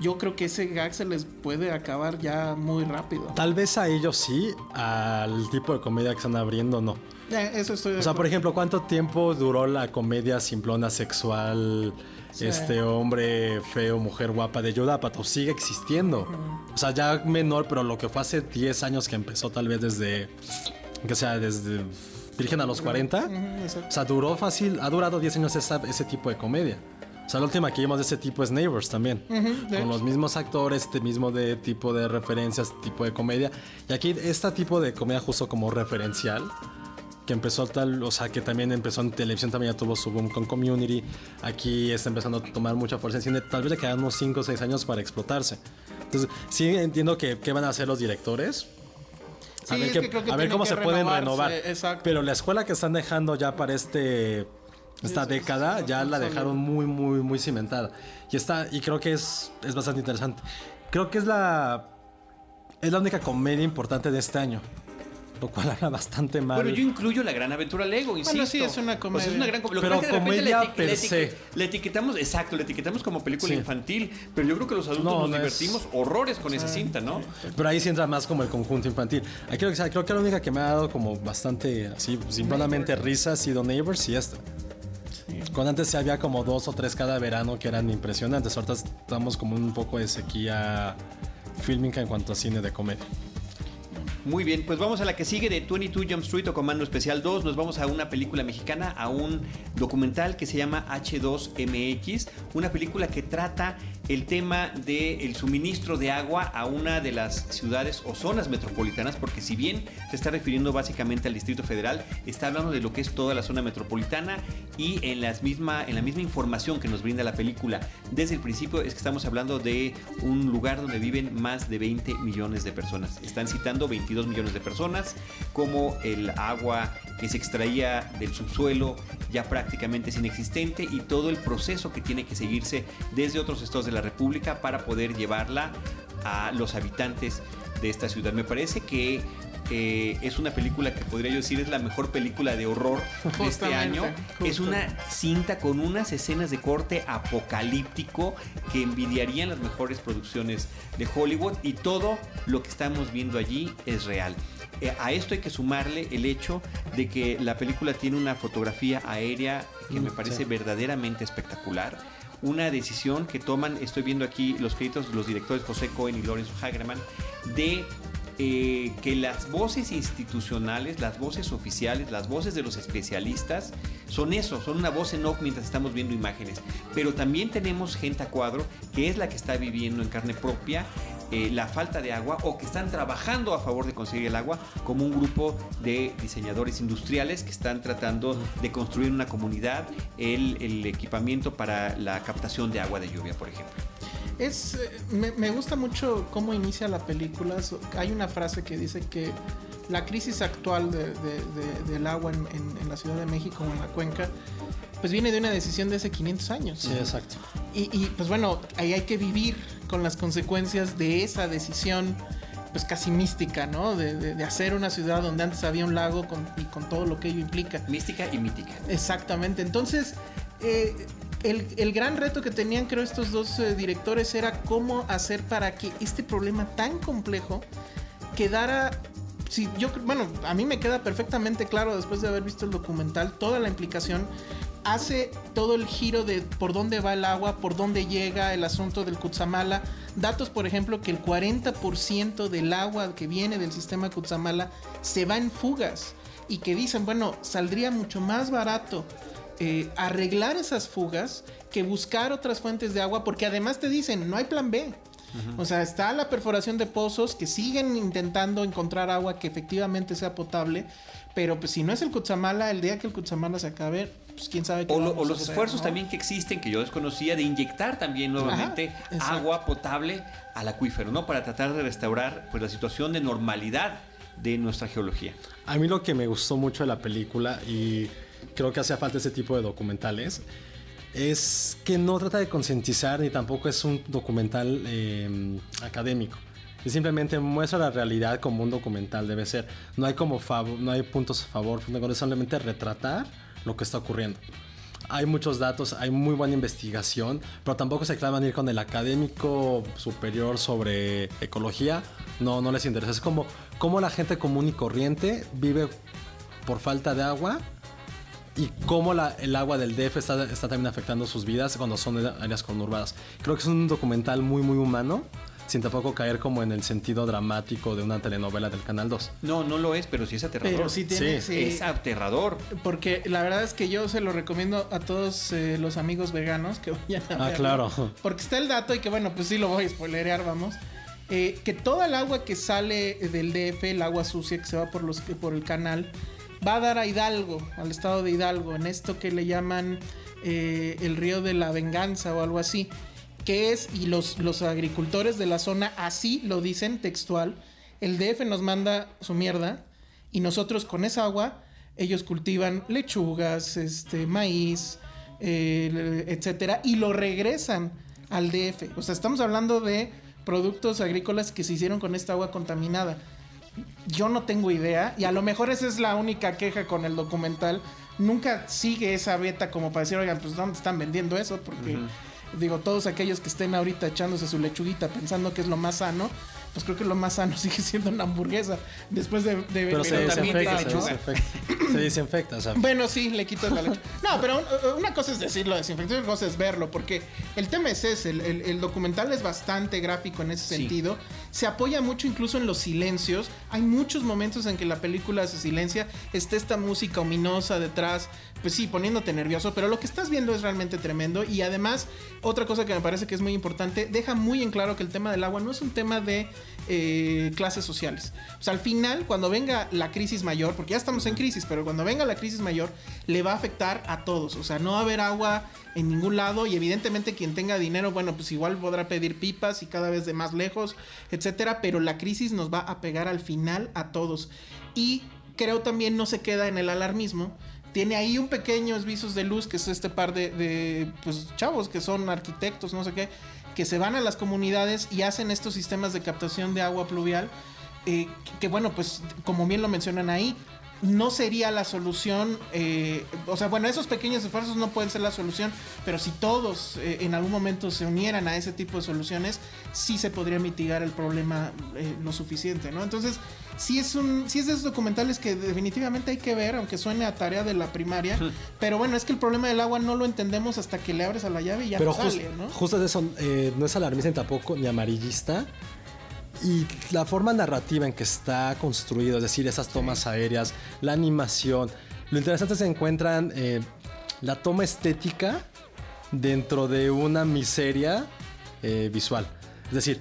Yo creo que ese gag se les puede acabar ya muy rápido. Tal vez a ellos sí, al tipo de comedia que están abriendo no. Eh, eso estoy O sea, por ejemplo, ¿cuánto tiempo duró la comedia simplona sexual? Sí. Este hombre feo, mujer guapa de Yoda Pato sigue existiendo. O sea, ya menor, pero lo que fue hace 10 años que empezó, tal vez desde. Que sea, desde Virgen a los 40. Ujú, exacto. O sea, duró fácil, ha durado 10 años esa- ese tipo de comedia. O sea, la última que vimos de ese tipo es Neighbors también. Ujú, de Con hecho. los mismos actores, este mismo de tipo de referencias, tipo de comedia. Y aquí este tipo de comedia justo como referencial, que empezó tal, o sea, que también empezó en televisión, también ya tuvo su boom con Community. Aquí está empezando a tomar mucha fuerza en cine. Tal vez le quedan unos 5 o 6 años para explotarse. Entonces, sí entiendo que qué van a hacer los directores. A Sí, ver, es qué- que que a ver cómo se pueden renovarse, renovar. exacto. Pero la escuela que están dejando ya para este esta Es- década es ya la dejaron muy muy muy cimentada. Y está y creo que es es bastante interesante. Creo que es la es la única comedia importante de este año. Lo cual habla bastante mal. Bueno, yo incluyo la gran aventura Lego, insisto. sí, es una O sea, comedia. es una gran com- lo que Pero es comedia eti- per se. La etiquetamos, exacto, la etiquetamos como película Sí. infantil, pero yo creo que los adultos No, nos no es- divertimos horrores con esa cinta, ¿no? Pero ahí sí entra más como el conjunto infantil. Aquí creo, que, creo que la única que me ha dado como bastante así, simplemente risa ha sido Neighbors y esta. Con antes sí había como dos o tres cada verano que eran impresionantes. Ahorita estamos como un poco de sequía fílmica en cuanto a cine de comedia. Muy bien, pues vamos a la que sigue de 22 Jump Street o Comando Especial 2. Nos vamos a una película mexicana, a un documental que se llama H2MX, una película que trata el tema del suministro de agua a una de las ciudades o zonas metropolitanas, porque si bien se está refiriendo básicamente al Distrito Federal, está hablando de lo que es toda la zona metropolitana y en, las misma, en la misma información que nos brinda la película desde el principio es que estamos hablando de un lugar donde viven más de 20 millones de personas. Están citando 22 millones de personas, como el agua que se extraía del subsuelo ya prácticamente es inexistente y todo el proceso que tiene que seguirse desde otros estados de la República para poder llevarla a los habitantes de esta ciudad. Me parece que eh, es una película que podría yo decir es la mejor película de horror de este año. Es una cinta con unas escenas de corte apocalíptico que envidiarían las mejores producciones de Hollywood y todo lo que estamos viendo allí es real. Eh, a esto hay que sumarle el hecho de que la película tiene una fotografía aérea que me mm, parece verdaderamente espectacular una decisión que toman, estoy viendo aquí los créditos de los directores José Cohen y Lorenzo Hagerman, de eh, que las voces institucionales, las voces oficiales, las voces de los especialistas, son eso, son una voz en off mientras estamos viendo imágenes. Pero también tenemos gente a cuadro que es la que está viviendo en carne propia eh, la falta de agua o que están trabajando a favor de conseguir el agua como un grupo de diseñadores industriales que están tratando de construir una comunidad el, equipamiento para la captación de agua de lluvia, por ejemplo. Es, eh, me, gusta mucho cómo inicia la película. Hay una frase que dice que la crisis actual del agua en, en, la Ciudad de México o en la cuenca pues viene de una decisión de hace 500 años. Sí, exacto. Y, pues bueno, ahí hay que vivir con las consecuencias de esa decisión pues casi mística, ¿no? De, hacer una ciudad donde antes había un lago y con todo lo que ello implica. Mística y mítica. Exactamente. Entonces, eh, el, gran reto que tenían, creo, estos dos eh, directores era cómo hacer para que este problema tan complejo quedara si yo, bueno, a mí me queda perfectamente claro después de haber visto el documental toda la implicación hace todo el giro de por dónde va el agua, por dónde llega el asunto del Kutsamala. Datos, por ejemplo, que el 40% del agua que viene del sistema Kutsamala se va en fugas y que dicen, bueno, saldría mucho más barato eh, arreglar esas fugas que buscar otras fuentes de agua, porque además te dicen, no hay plan B. O sea, está la perforación de pozos que siguen intentando encontrar agua que efectivamente sea potable, pero pues si no es el Kutsamala, el día que el Kutsamala se acabe, pues quién sabe qué O, los esfuerzos también que existen, que yo desconocía, de inyectar también nuevamente agua potable al acuífero, ¿no? Para tratar de restaurar pues, la situación de normalidad de nuestra geología. A mí lo que me gustó mucho de la película y creo que hacía falta ese tipo de documentales es que no trata de concientizar ni tampoco es un documental em, académico. Y simplemente muestra la realidad como un documental debe ser. No hay como no hay puntos a favor, solamente retratar lo que está ocurriendo. Hay muchos datos, hay muy buena investigación, pero tampoco se clavan ir con el académico superior sobre ecología. No, no les interesa. Es como, como la gente común y corriente vive por falta de agua y cómo la, el agua del DF está, está, también afectando sus vidas cuando son áreas conurbadas. Creo que es un documental muy, muy humano sin tampoco caer como en el sentido dramático de una telenovela del Canal 2. No, no lo es, pero sí es aterrador. Pero sí tiene, Es aterrador. Porque la verdad es que yo se lo recomiendo a todos eh, los amigos veganos que vayan a Ah, claro. Porque está el dato y que bueno, pues sí lo voy a spoilerear, vamos. Eh, que toda el agua que sale del DF, el agua sucia que se va por, los, por el canal, va a dar a Hidalgo, al estado de Hidalgo, en esto que le llaman eh, el río de la venganza o algo así que es, y los, los agricultores de la zona así lo dicen textual, el DF nos manda su mierda y nosotros con esa agua, ellos cultivan lechugas, este, maíz, eh, etcétera, y lo regresan al DF. O sea, estamos hablando de productos agrícolas que se hicieron con esta agua contaminada. Yo no tengo idea, y a lo mejor esa es la única queja con el documental. Nunca sigue esa beta como para decir, oigan, pues ¿dónde están vendiendo eso? Porque digo, todos aquellos que estén ahorita echándose su lechuguita pensando que es lo más sano, pues creo que lo más sano sigue siendo una hamburguesa después de, de Pero Pero desinfecta, se desinfecta. Se desinfecta, o sea. Bueno, sí, le quitas la leche. No, pero un- una cosa es decirlo, desinfección, otra cosa es verlo, porque el tema es ese, el, el- el documental es bastante gráfico en ese Sí. sentido, se apoya mucho incluso en los silencios, hay muchos momentos en que la película se silencia, está esta música ominosa detrás, pues sí, poniéndote nervioso, pero lo que estás viendo es realmente tremendo y además, otra cosa que me parece que es muy importante, deja muy en claro que el tema del agua no es un tema de eh, clases sociales. O sea, al final, cuando venga la crisis mayor, porque ya estamos en crisis, pero cuando venga la crisis mayor, le va a afectar a todos. O sea, no va a haber agua en ningún lado y evidentemente quien tenga dinero, bueno, pues igual podrá pedir pipas y cada vez de más lejos, etcétera, pero la crisis nos va a pegar al final a todos. Y creo también no se queda en el alarmismo. Tiene ahí un pequeños visos de luz, que es este par de, pues, chavos que son arquitectos, no sé qué, que se van a las comunidades y hacen estos sistemas de captación de agua pluvial. eh, que, bueno, pues como bien lo mencionan ahí, no sería la solución. eh, o sea, bueno, esos pequeños esfuerzos no pueden ser la solución, pero si todos eh, en algún momento se unieran a ese tipo de soluciones, sí se podría mitigar el problema eh, lo suficiente, ¿no? Entonces, sí es un, sí es de esos documentales que definitivamente hay que ver, aunque suene a tarea de la primaria. pero bueno, es que el problema del agua no lo entendemos hasta que le abres a la llave y ya Pero no sale, ¿no? justo de eso, eh, no es alarmista tampoco ni amarillista. Y la forma narrativa en que está construido, es decir, esas tomas aéreas, la animación. Lo interesante es que se encuentran eh, la toma estética dentro de una miseria eh, visual. Es decir,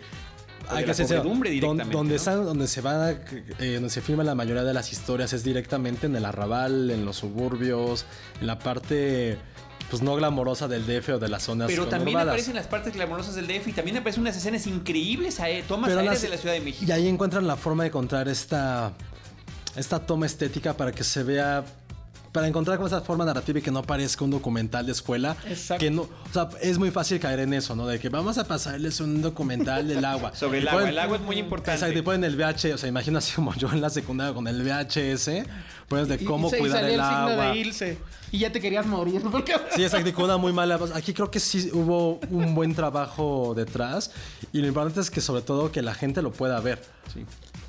O de la ser podredumbre don- directamente, donde, ¿no? están- donde se va, eh, donde se filma la mayoría de las historias es directamente en el arrabal, en los suburbios, en la parte pues no glamorosa del DF o de las zonas Pero también aparecen las partes glamorosas del DF y también aparecen unas escenas increíbles, aé- tomas Pero aéreas las- de la Ciudad de México. Y ahí encuentran la forma de encontrar esta, esta toma estética para que se vea. Para encontrar como esa forma narrativa y que no parezca un documental de escuela. Exacto. Que no, o sea, es muy fácil caer en eso, ¿no? De que vamos a pasarles un documental del agua. Sobre el Y agua, ponen- el agua es muy importante. Exacto, y ponen el VH, o sea, imagina así como yo en la secundaria con el VHS, pues de Y- cómo y cuidar el signo agua. de Ilse. Y ya te querías morir. Porque... Sí, exacto, con una muy mala voz. Aquí creo que sí hubo un buen trabajo detrás. Y lo importante es que sobre todo que la gente lo pueda ver. Sí.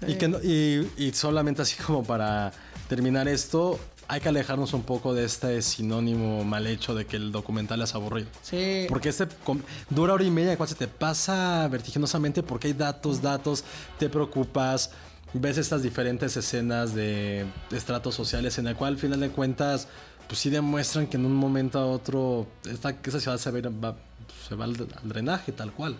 Y, que no- y, y solamente así como para terminar esto, hay que alejarnos un poco de este sinónimo mal hecho de que el documental es aburrido. Sí. Porque este dura hora y media, cual se te pasa vertiginosamente porque hay datos, datos, te preocupas, ves estas diferentes escenas de estratos sociales en el cual al final de cuentas, pues sí demuestran que en un momento a otro esta, esa ciudad se va, se va al, al drenaje tal cual.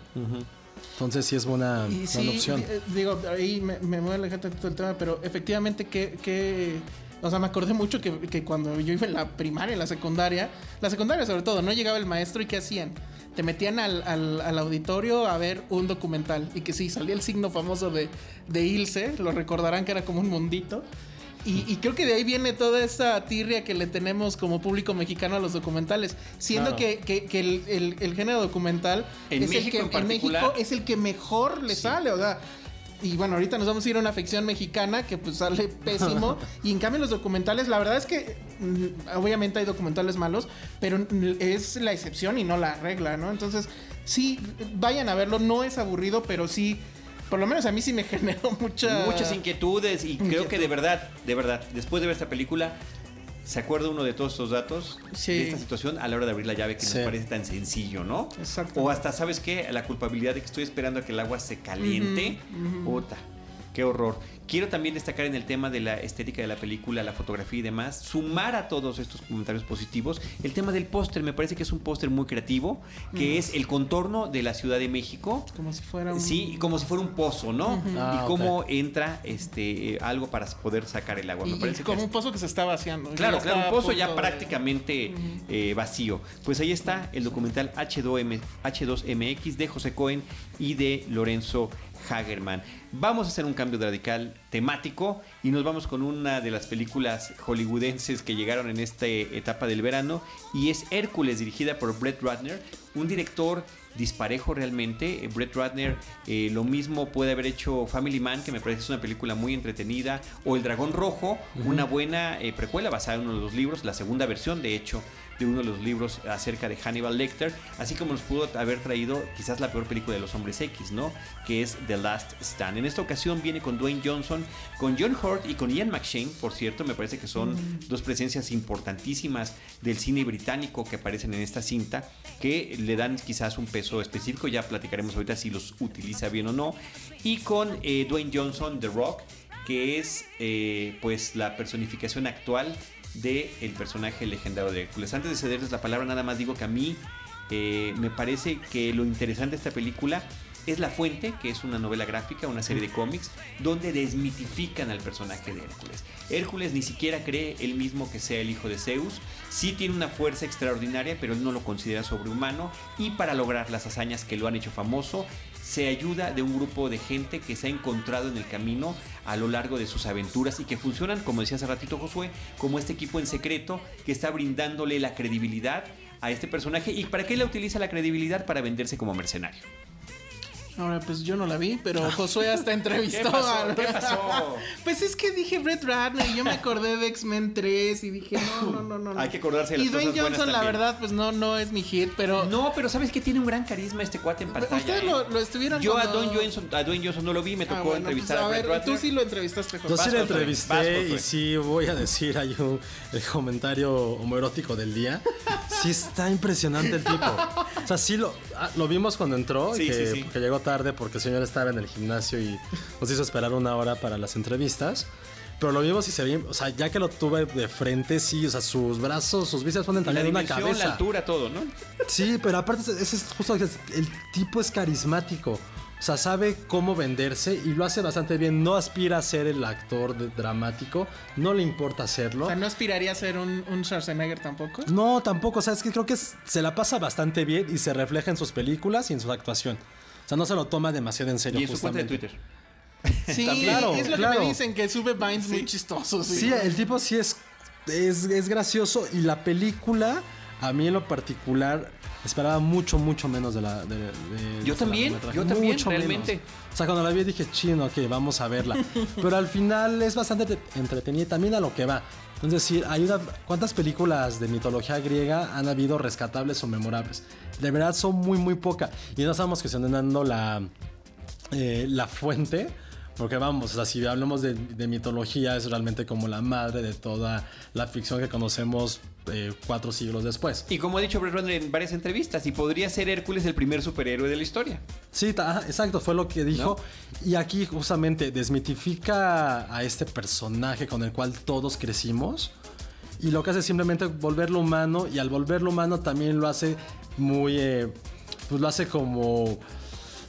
Entonces sí es buena, Y buena sí, opción. eh, digo, ahí me, me voy a alejar tantito del tema, pero efectivamente que, que o sea, me acordé mucho que, que cuando yo iba en la primaria, en la secundaria, la secundaria sobre todo, no llegaba el maestro y ¿qué hacían? Te metían al, al- al auditorio a ver un documental y que sí, salía el signo famoso de, de Ilse, lo recordarán que era como un mundito. Y, y creo que de ahí viene toda esa tirria que le tenemos como público mexicano a los documentales. Siendo que, que- que el, el- el género documental En es México el que en particular- México es el que mejor le sale, o sea. Y bueno, ahorita nos vamos a ir a una ficción mexicana que pues sale pésimo. y en cambio los documentales, la verdad es que mm, obviamente hay documentales malos, pero es la excepción y no la regla, ¿no? Entonces, sí, vayan a verlo, no es aburrido, pero sí, por lo menos a mí sí me generó mucha... Muchas inquietudes y creo que de verdad, de verdad, después de ver esta película, se acuerda uno de todos estos datos Sí. de esta situación a la hora de abrir la llave que Sí. nos parece tan sencillo, ¿no? Exacto. O hasta, ¿sabes qué? La culpabilidad de que estoy esperando a que el agua se caliente. Puta, qué horror. Quiero también destacar en el tema de la estética de la película, la fotografía y demás, sumar a todos estos comentarios positivos el tema del póster. Me parece que es un póster muy creativo, que es el contorno de la Ciudad de México. Como si fuera un... Sí, como si fuera un pozo, ¿no? Ah, y cómo entra este eh, algo para poder sacar el agua. Me y parece como un pozo que se está vaciando. Claro, claro, un pozo ya de- prácticamente eh, vacío. Pues ahí está el documental H2M, H2MX de José Cohen y de Lorenzo Hagerman. Vamos a hacer un cambio radical temático y nos vamos con una de las películas hollywoodenses que llegaron en esta etapa del verano y es Hércules dirigida por Brett Ratner un director disparejo realmente. Brett Ratner eh, lo mismo puede haber hecho Family Man, que me parece que es una película muy entretenida, o El Dragón Rojo, una buena eh, precuela basada en uno de los libros, la segunda versión de hecho de uno de los libros acerca de Hannibal Lecter, así como nos pudo haber traído quizás la peor película de los hombres X, ¿no? Que es The Last Stand. En esta ocasión viene con Dwayne Johnson, con John Hurt y con Ian McShane, por cierto, me parece que son dos presencias importantísimas del cine británico que aparecen en esta cinta, que le dan quizás un peso específico, ya platicaremos ahorita si los utiliza bien o no, y con eh, Dwayne Johnson, The Rock, que es eh, pues la personificación actual del el personaje legendario de Hércules. Antes de cederles la palabra, nada más digo que a mí eh, me parece que lo interesante de esta película es La Fuente, que es una novela gráfica, una serie de cómics, donde desmitifican al personaje de Hércules. Hércules ni siquiera cree él mismo que sea el hijo de Zeus, sí tiene una fuerza extraordinaria, pero él no lo considera sobrehumano, y para lograr las hazañas que lo han hecho famoso, se ayuda de un grupo de gente que se ha encontrado en el camino a lo largo de sus aventuras y que funcionan, como decía hace ratito Josué, como este equipo en secreto que está brindándole la credibilidad a este personaje. ¿Y para qué le utiliza la credibilidad? Para venderse como mercenario. Ahora, pues yo no la vi, pero Josué hasta entrevistó ¿Qué pasó? a... ¿Qué pasó? Pues es que dije Brett Ratner y yo me acordé de X-Men 3 y dije, no, no, no, no. no. Hay que acordarse de las Y Dwayne cosas Johnson, la también. verdad, pues no, no es mi hit, pero... No, pero ¿sabes que Tiene un gran carisma este cuate en pantalla. Ustedes ¿eh? lo, lo estuvieron Yo a cuando- Dwayne, Johnson, a Dwayne Johnson no lo vi, me Ah, tocó bueno, entrevistar pues, a Brett ver, Ratner. tú sí lo entrevistaste, Yo José. sí Josué, entrevisté vas, y Josué. sí voy a decir, hay un el comentario homoerótico del día. Sí está impresionante el tipo. O sea, sí lo, ah, lo vimos cuando entró, Sí, y que, sí, sí. que llegó tarde porque el señor estaba en el gimnasio y nos hizo esperar una hora para las entrevistas. Pero lo vimos y se ve, o sea, ya que lo tuve de frente, sí, o sea, sus brazos, sus bíceps ponen la también una cabeza. la altura, todo, ¿no? Sí, pero aparte, ese es justo el tipo es carismático. O sea, sabe cómo venderse y lo hace bastante bien. No aspira a ser el actor de- dramático, no le importa hacerlo. O sea, ¿no aspiraría a ser un, un Schwarzenegger tampoco? No, tampoco. O sea, es que creo que es- se la pasa bastante bien y se refleja en sus películas y en su actuación. Sea, no se lo toma demasiado en serio. Y en su cuenta de. Twitter. Sí, Claro, es lo claro. que me dicen, que sube Vines muy chistosos. Sí, el tipo sí es, es, es gracioso y la película, a mí en lo particular, esperaba mucho, mucho menos de la... de- Yo también, yo también, Mucho realmente. menos. O sea, cuando la vi dije, chino, ok, vamos a verla. Pero al final es bastante entre- entretenida y también a lo que va. Es decir, ayuda, ¿cuántas películas de mitología griega han habido rescatables o memorables? De verdad son muy, muy pocas. Y no estamos cuestionando la, eh, la fuente. Porque vamos, o sea, si hablamos de, de mitología, es realmente como la madre de toda la ficción que conocemos eh, cuatro siglos después. Y como ha dicho Brett Ratner en varias entrevistas, y podría ser Hércules el primer superhéroe de la historia. Sí, ta- exacto, fue lo que dijo. Y aquí justamente desmitifica a este personaje con el cual todos crecimos. Y lo que hace es simplemente volverlo humano. Y al volverlo humano también lo hace muy... eh, pues lo hace como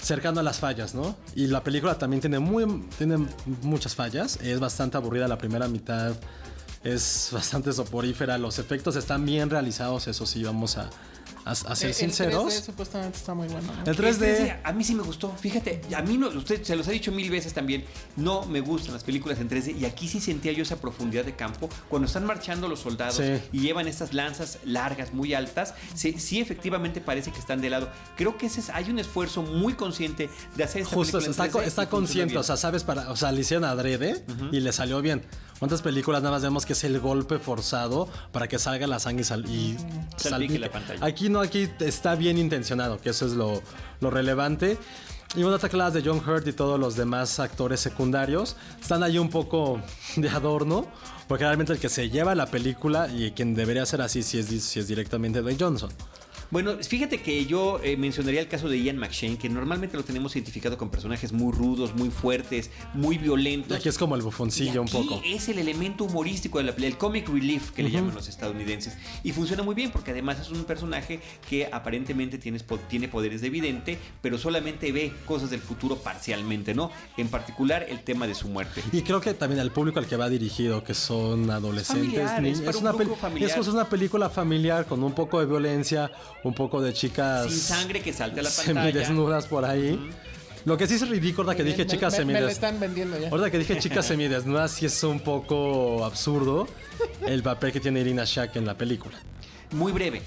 cercano a las fallas, ¿no? Y la película también tiene, muy, tiene muchas fallas. Es bastante aburrida la primera mitad. Es bastante soporífera. Los efectos están bien realizados, eso sí, vamos a, a, a ser El- el sinceros. 3D supuestamente está muy bueno. ¿no? El El 3D... a mí sí me gustó. Fíjate, a mí no, usted se los ha dicho mil veces también. No me gustan las películas en 3D. Y aquí sí sentía yo esa profundidad de campo. Cuando están marchando los soldados Sí. y llevan estas lanzas largas, muy altas, sí, sí efectivamente parece que están de lado. Creo que ese es, hay un esfuerzo muy consciente de hacer esta Justo, película en está, 3D co- y está funciona consciente, bien. o sea, sabes, para, o sea, le hicieron adrede y le salió bien. ¿Cuántas películas nada más vemos que es el golpe forzado para que salga la sangre y, sal- y Salpique salpique? la pantalla. Aquí no, aquí está bien intencionado, que eso es lo, lo relevante. Y bueno, te clase de John Hurt y todos los demás actores secundarios están ahí un poco de adorno, porque realmente el que se lleva la película y quien debería ser así si es, si es directamente Dwayne Johnson. Bueno, fíjate que yo eh, mencionaría el caso de Ian McShane, que normalmente lo tenemos identificado con personajes muy rudos, muy fuertes, muy violentos. aquí es como el bufoncillo un poco. es el elemento humorístico de la película, el comic relief que le llaman los estadounidenses. Y funciona muy bien porque además es un personaje que aparentemente tiene, tiene poderes de vidente, pero solamente ve cosas del futuro parcialmente, ¿no? En particular el tema de su muerte. Y creo que también al público al que va dirigido, que son adolescentes, familiar, niños, es un una familiar. es, una película familiar con un poco de violencia, un poco de chicas Sin sangre que salte a la pantalla. semidesnudas por ahí. Lo que sí es ridículo, que Muy dije chicas me, me semidesnudas. están vendiendo ya. Ahorita que dije chicas semidesnudas, sí es un poco absurdo el papel que tiene Irina Shayk en la película. muy breve.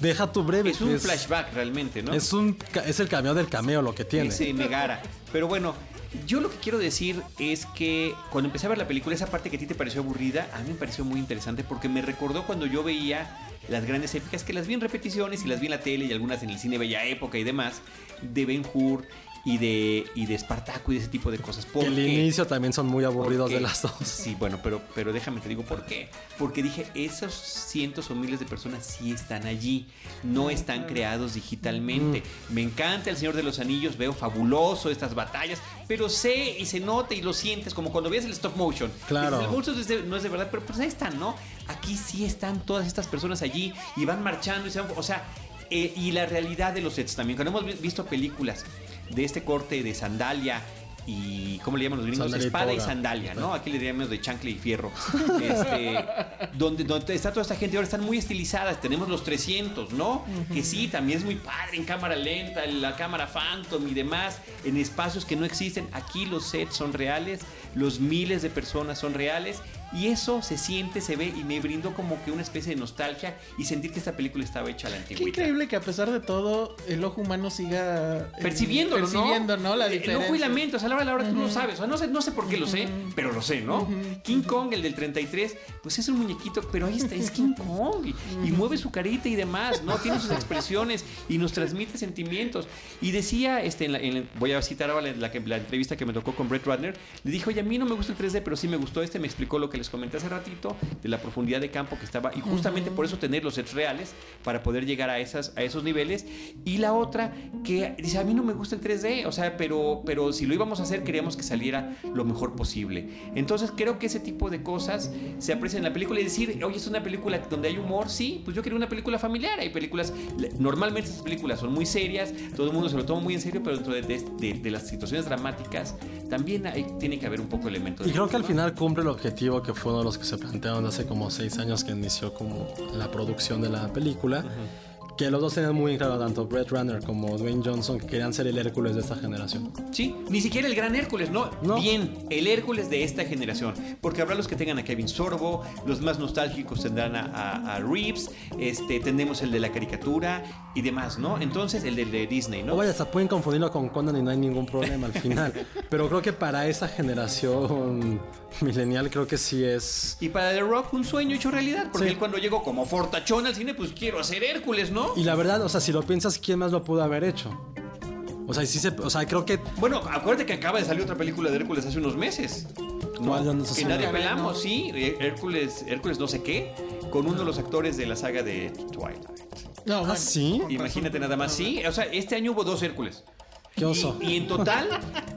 Deja tu breve. Es un flashback realmente, ¿no? Es, un, es el cameo del cameo lo que tiene. Ese Megara. Pero bueno, yo lo que quiero decir es que cuando empecé a ver la película, esa parte que a ti te pareció aburrida, a mí me pareció muy interesante porque me recordó cuando yo veía las grandes épicas, que las vi en repeticiones y las vi en la tele y algunas en el cine Bella Época y demás, de Ben Hur y de, y de Espartaco y de ese tipo de cosas. Que ¿Por el inicio también son muy aburridos de las dos. Sí, bueno, pero, pero déjame te digo por qué. Porque dije, esos cientos o miles de personas sí están allí, no están creados digitalmente. Me encanta El Señor de los Anillos, veo fabuloso estas batallas, pero sé y se nota y lo sientes, como cuando ves el stop motion. Claro. El motion es de- no es de verdad, pero pues ahí están, ¿no? Aquí sí están todas estas personas allí y van marchando y se van, o sea, eh, y la realidad de los sets también. Cuando hemos vi- visto películas de este corte de sandalia y ¿cómo le llaman los gringos? Sandalia Espada y sandalia, ¿no? Aquí le diríamos de chancle y fierro. Este, donde, donde está toda esta gente, ahora están muy estilizadas. Tenemos los 300, ¿no? Que sí, también es muy padre en cámara lenta, en la cámara Phantom y demás, en espacios que no existen. Aquí los sets son reales, los miles de personas son reales y eso se siente, se ve y me brindó como que una especie de nostalgia y sentir que esta película estaba hecha a la Qué antigüedad. increíble que a pesar de todo, el ojo humano siga eh, Percibiéndolo, ¿no? percibiendo, ¿no? La El diferencia. ojo y la mente, o sea, a la hora de la hora tú lo sabes. O sea, no sé, no sé por qué lo sé, pero lo sé, ¿no? King Kong, el del 33, pues es un muñequito, pero ahí está, es King Kong. Y, y mueve su carita y demás, ¿no? Tiene sus expresiones y nos transmite sentimientos. Y decía, este, en la- en voy a citar ahora la, la entrevista que me tocó con Brett Ratner, le dijo, oye, a mí no me gusta el 3D, pero sí me gustó este, me explicó lo que les comenté hace ratito, de la profundidad de campo que estaba, y justamente por eso tener los sets reales, para poder llegar a, esas, a esos niveles. Y la otra, que dice, a mí no me gusta el 3D, o sea, pero, pero si lo íbamos a hacer, queríamos que saliera lo mejor posible. Entonces creo que ese tipo de cosas se aprecian en la película y decir, oye, es una película donde hay humor, sí, pues yo quería una película familiar, hay películas, normalmente esas películas son muy serias, todo el mundo se lo toma muy en serio, pero dentro de, de- de- de las situaciones dramáticas también hay- tiene que haber un poco de elemento de Y creo que al final cumple el objetivo que fue uno de los que se plantearon hace como seis años que inició como la producción de la película. Que los dos tenían muy claro, tanto Brett Runner como Dwayne Johnson, que querían ser el Hércules de esta generación. Sí, ni siquiera el gran Hércules, no, No. bien, el Hércules de esta generación. Porque habrá los que tengan a Kevin Sorbo, los más nostálgicos tendrán a, a- a Reeves, este, tendremos el de la caricatura y demás, ¿no? Entonces, el del de Disney, O ¿no? vaya, hasta pueden confundirlo con Conan y no hay ningún problema al final. Pero creo que para esa generación milenial creo que sí es... Y para The Rock, un sueño hecho realidad. Porque Sí. él cuando llegó como fortachón al cine, pues quiero hacer Hércules, ¿no? Y la verdad, o sea, si lo piensas, ¿quién más lo pudo haber hecho? O sea, sí se, o sea, creo que Bueno, acuérdate que acaba de salir otra película de Hércules hace unos meses. ¿no? No sé que si nadie pelamos, ¿no? sí. Hércules, Hércules no sé qué, con uno de los actores de la saga de Twilight. No. ¿Ah, sí? Imagínate nada más, sí. O sea, este año hubo dos Hércules. Qué oso. Y, y en total,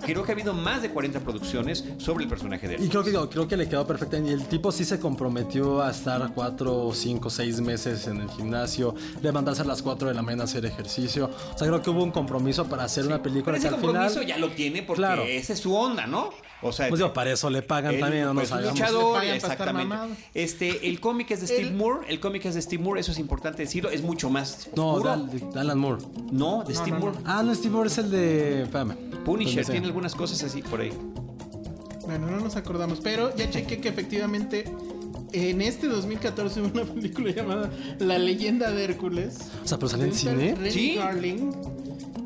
creo que ha habido más de 40 producciones sobre el personaje de Y Hércules. creo que, creo que le quedó perfecta. Y el tipo sí se comprometió a estar cuatro, cinco, seis meses en el gimnasio, levantarse a las 4 de la mañana a hacer ejercicio. O sea, creo que hubo un compromiso para hacer una Pero película ese que al compromiso final... ya lo tiene porque Claro. esa es su onda, ¿no? O sea, Pues digo, para eso le pagan también, no pues, luchador, exactamente. Este, el cómic es de Steve El- Moore, el cómic es de Steve Moore, eso es importante decirlo, es mucho más No, de, de Alan Moore. No, de Steve no, Moore. Ah, no, Steve Moore es el de... Espérame. Punisher tiene algunas cosas así por ahí. Bueno, no nos acordamos, pero ya chequé que efectivamente en este 2014 hubo una película llamada La leyenda de Hércules. O sea, pero salió en cine. Renny Sí. Garling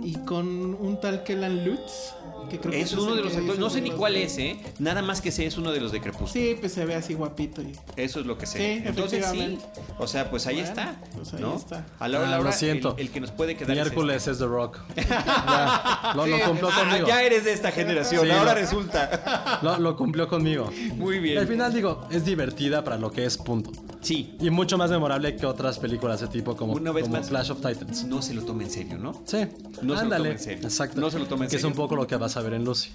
y con un tal Kellan Lutz. Que creo que Es uno de los actores, no sé ni cuál es, ¿eh? Nada más que sé, es uno de los de Crepúsculo. Sí, pues se ve así guapito. Y... Eso es lo que sé. Sí, Entonces sí. O sea, pues ahí Bueno, está. pues ahí ¿no? está. A la hora, Ah, la lo siento. El, el que nos puede quedar Hércules es The Rock. Ya, lo, cumplió este. Ah, conmigo. ya eres de esta generación, Sí, ahora resulta. Lo, lo cumplió conmigo. Muy Y bien. al final digo, es divertida para lo que es, punto. Sí, Y mucho más memorable que otras películas de tipo como, Una vez como más. Clash of Titans. no se lo tome en serio, ¿no? Sí, No se lo ándale. tome en serio. Exacto. No se lo tome en Que es serio. un poco lo que vas a ver en Lucy.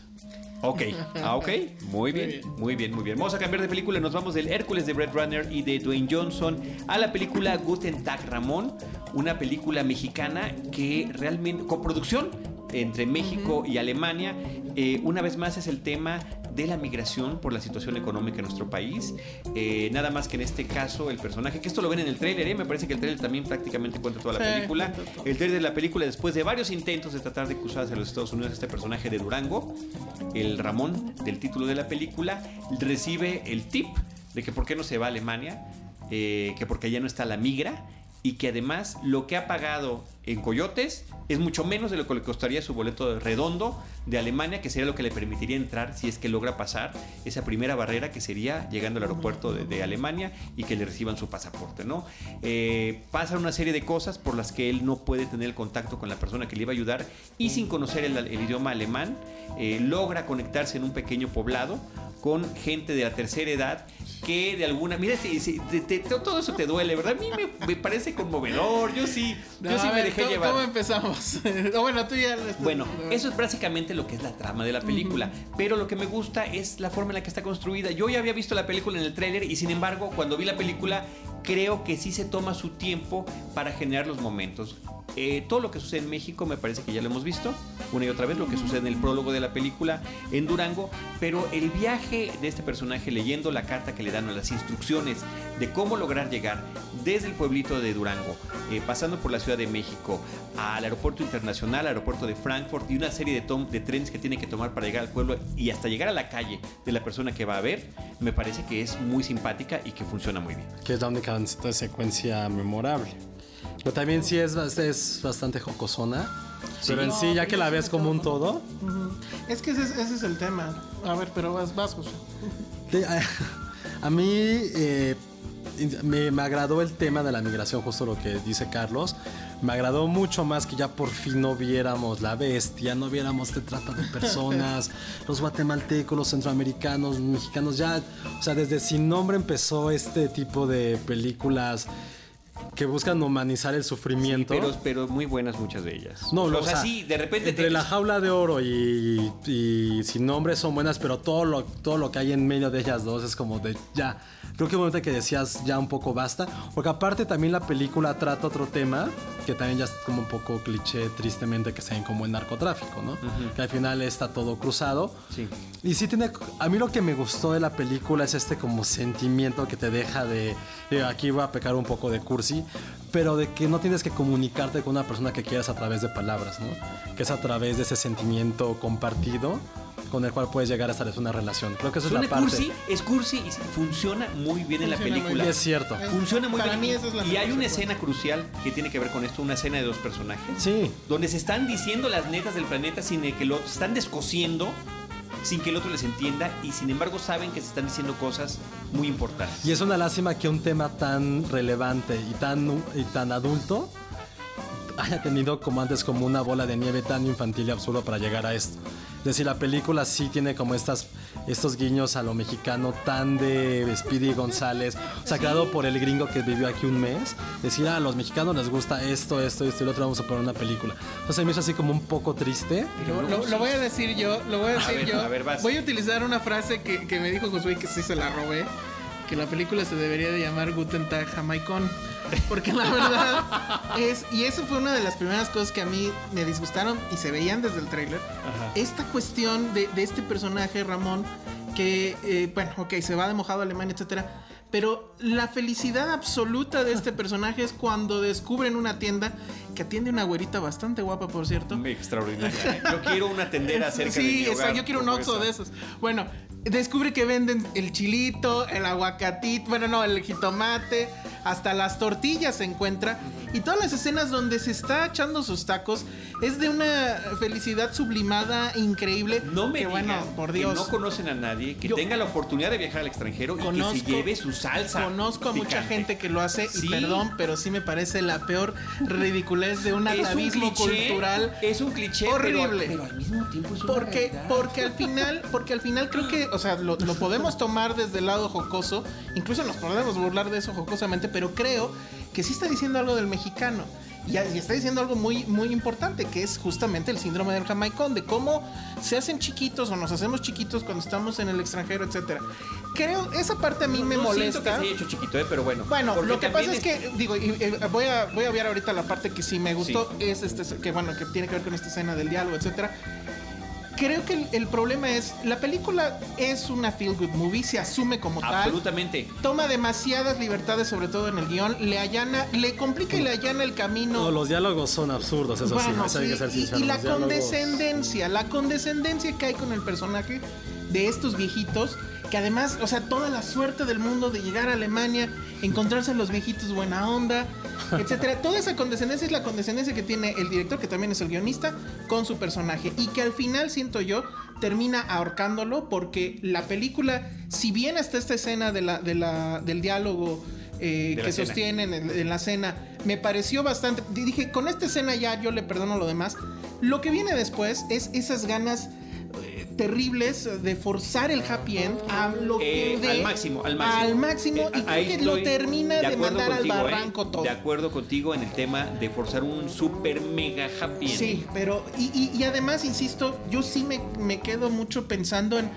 Ok, ah, ok. Muy bien, muy bien, muy bien. Vamos a cambiar de película. Nos vamos del Hércules de Brett Runner y de Dwayne Johnson a la película Guten Tag Ramón, una película mexicana que realmente, con producción entre México y Alemania, eh, una vez más es el tema de la migración por la situación económica en nuestro país. Eh, nada más que en este caso el personaje, que esto lo ven en el tráiler, ¿eh? me parece que el tráiler también prácticamente cuenta toda la Sí, película. El trailer de la película, después de varios intentos de tratar de cruzar hacia los Estados Unidos este personaje de Durango, el Ramón del título de la película, recibe el tip de que por qué no se va a Alemania, eh, que porque allá no está la migra. Y que además lo que ha pagado en Coyotes es mucho menos de lo que le costaría su boleto redondo de Alemania, que sería lo que le permitiría entrar si es que logra pasar esa primera barrera que sería llegando al aeropuerto de, de Alemania y que le reciban su pasaporte, ¿no? Eh, pasan una serie de cosas por las que él no puede tener el contacto con la persona que le iba a ayudar y sin conocer el, el idioma alemán eh, logra conectarse en un pequeño poblado con gente de la tercera edad que de alguna mira si, si, te, te, todo eso te duele verdad a mí me, me parece conmovedor yo sí No, yo sí me dejé ¿cómo, llevar ¿Cómo empezamos? Bueno, tú ya... estás- bueno, eso es básicamente lo que es la trama de la película. Pero lo que me gusta es la forma en la que está construida. Yo ya había visto la película en el tráiler y sin embargo, cuando vi la película, creo que sí se toma su tiempo para generar los momentos. Eh, todo lo que sucede en México me parece que ya lo hemos visto una y otra vez, lo que sucede en el prólogo de la película en Durango, pero el viaje de este personaje leyendo la carta que le dan o las instrucciones de cómo lograr llegar desde el pueblito de Durango, eh, pasando por la Ciudad de México, al aeropuerto internacional, al aeropuerto de Frankfurt y una serie de, tom- de trenes que tiene que tomar para llegar al pueblo y hasta llegar a la calle de la persona que va a ver, me parece que es muy simpática y que funciona muy bien. que es la única secuencia memorable. Pero también sí es, es bastante jocosona. Pero en No, sí, ya que la ves como un todo. Es que ese, es- ese es el tema. A ver, pero vas, vas, José. a mí eh, me, me agradó el tema de la migración, justo lo que dice Carlos. Me agradó mucho más que ya por fin no viéramos la bestia, no viéramos de trata de personas, los guatemaltecos, los centroamericanos, los mexicanos, ya, o sea, desde Sin Nombre empezó este tipo de películas que buscan humanizar el sufrimiento. Pero, pero muy buenas muchas de ellas. No, o, no, sea, o sea, sí, de repente entre te- la jaula de oro y, y sin nombre son buenas, pero todo lo, todo lo que hay en medio de ellas dos es como de ya. Creo que un momento que decías ya un poco basta, porque aparte también la película trata otro tema que también ya es como un poco cliché, tristemente, que sean como el narcotráfico, ¿no? Que al final está todo cruzado. Sí. Y sí tiene, a mí lo que me gustó de la película es este como sentimiento que te deja de, de aquí voy a pecar un poco de cursi, pero de que no tienes que comunicarte con una persona que quieras a través de palabras, ¿no? Que es a través de ese sentimiento compartido con el cual puedes llegar a establecer una relación. Creo que eso es la parte. cursi, es cursi y funciona muy bien en la Funciona película. Es cierto. Funciona muy Para bien. mí esa es la y hay una escena crucial que tiene que ver con esto, una escena de dos personajes. Sí. Donde se están diciendo las netas del planeta sin que el otro, se están descosiendo sin que el otro les entienda y sin embargo saben que se están diciendo cosas muy importantes. Y es una lástima que un tema tan relevante y tan, y tan adulto haya tenido como antes como una bola de nieve tan infantil y absurdo para llegar a esto. Es decir, la película sí tiene como estas, estos guiños a lo mexicano tan de Speedy González, sacado por el gringo que vivió aquí un mes. Decir, a los mexicanos les gusta esto, esto, esto y lo otro, vamos a poner una película. Entonces me hizo así como un poco triste. Lo, lo- lo voy a decir yo, lo voy a decir ver, yo. a ver, vas. Voy a utilizar una frase que, que me dijo Josué que sí se la robé. Que la película se debería de llamar Guten Tag Jamaicón. Porque la verdad es, y eso fue una de las primeras cosas que a mí me disgustaron y se veían desde el tráiler. Esta cuestión de, de este personaje, Ramón, que, eh, bueno, ok, se va de mojado a Alemania, etcétera. Pero la felicidad absoluta de este personaje es cuando descubren una tienda que atiende una güerita bastante guapa, por cierto. Extraordinaria. ¿eh? Yo quiero una tendera cerca de mi Sí, hogar, exacto. Yo quiero un esa. de esos. Bueno, descubre que venden el chilito, el aguacatito, bueno, no, el jitomate, hasta las tortillas se encuentra. Y todas las escenas donde se está echando sus tacos es de una felicidad sublimada increíble. No me que, digan bueno, por que Dios. no conocen a nadie, que Yo- tenga la oportunidad de viajar al extranjero y que se lleve su salsa. Conozco a mucha gente que lo hace Sí. y perdón, pero sí me parece la peor ridiculez de un atavismo cultural. Es un cliché horrible. Pero, pero al mismo tiempo es una Porque, realidad. porque al final, porque al final creo que, o sea, lo, lo podemos tomar desde el lado jocoso, incluso nos podemos burlar de eso jocosamente, pero creo que sí está diciendo algo del mexicano. Y, y está diciendo algo muy, muy importante, que es justamente el síndrome del jamaicón, de cómo se hacen chiquitos o nos hacemos chiquitos cuando estamos en el extranjero, etcétera. Creo, esa parte a mí me No molesta. siento que se haya hecho chiquito, ¿eh? pero bueno. Bueno, lo que pasa también es que, digo, y- y voy, a, voy a obviar ahorita la parte que sí me gustó, Sí. es este, que bueno, que tiene que ver con esta escena del diálogo, etcétera. Creo que el, el problema es, la película es una feel good movie, se asume como tal. Absolutamente. Toma demasiadas libertades, sobre todo en el guion, le allana, le complica y le allana el camino. No, los diálogos son absurdos, eso sí, Bueno, eso hay que sí, ser y- sincero. y, la diálogos- condescendencia, la condescendencia que hay con el personaje de estos viejitos que además, o sea, toda la suerte del mundo de llegar a Alemania, encontrarse a los viejitos buena onda, etcétera. Toda esa condescendencia es la condescendencia que tiene el director, que también es el guionista, con su personaje. Y que al final, siento yo, termina ahorcándolo porque la película, si bien hasta esta escena de la, de la, del diálogo eh, De que sostienen en, en la cena, me pareció bastante. Dije, con esta escena ya yo le perdono lo demás. Lo que viene después es esas ganas terribles de forzar el happy end a lo que Eh, dé- al máximo, al máximo. al máximo, Eh, y creo que lo termina de, acuerdo mandar contigo, al ¿eh? barranco todo. De acuerdo contigo en el tema de forzar un super mega happy. Sí, pero y, y- y además, insisto, yo sí me, me quedo mucho pensando en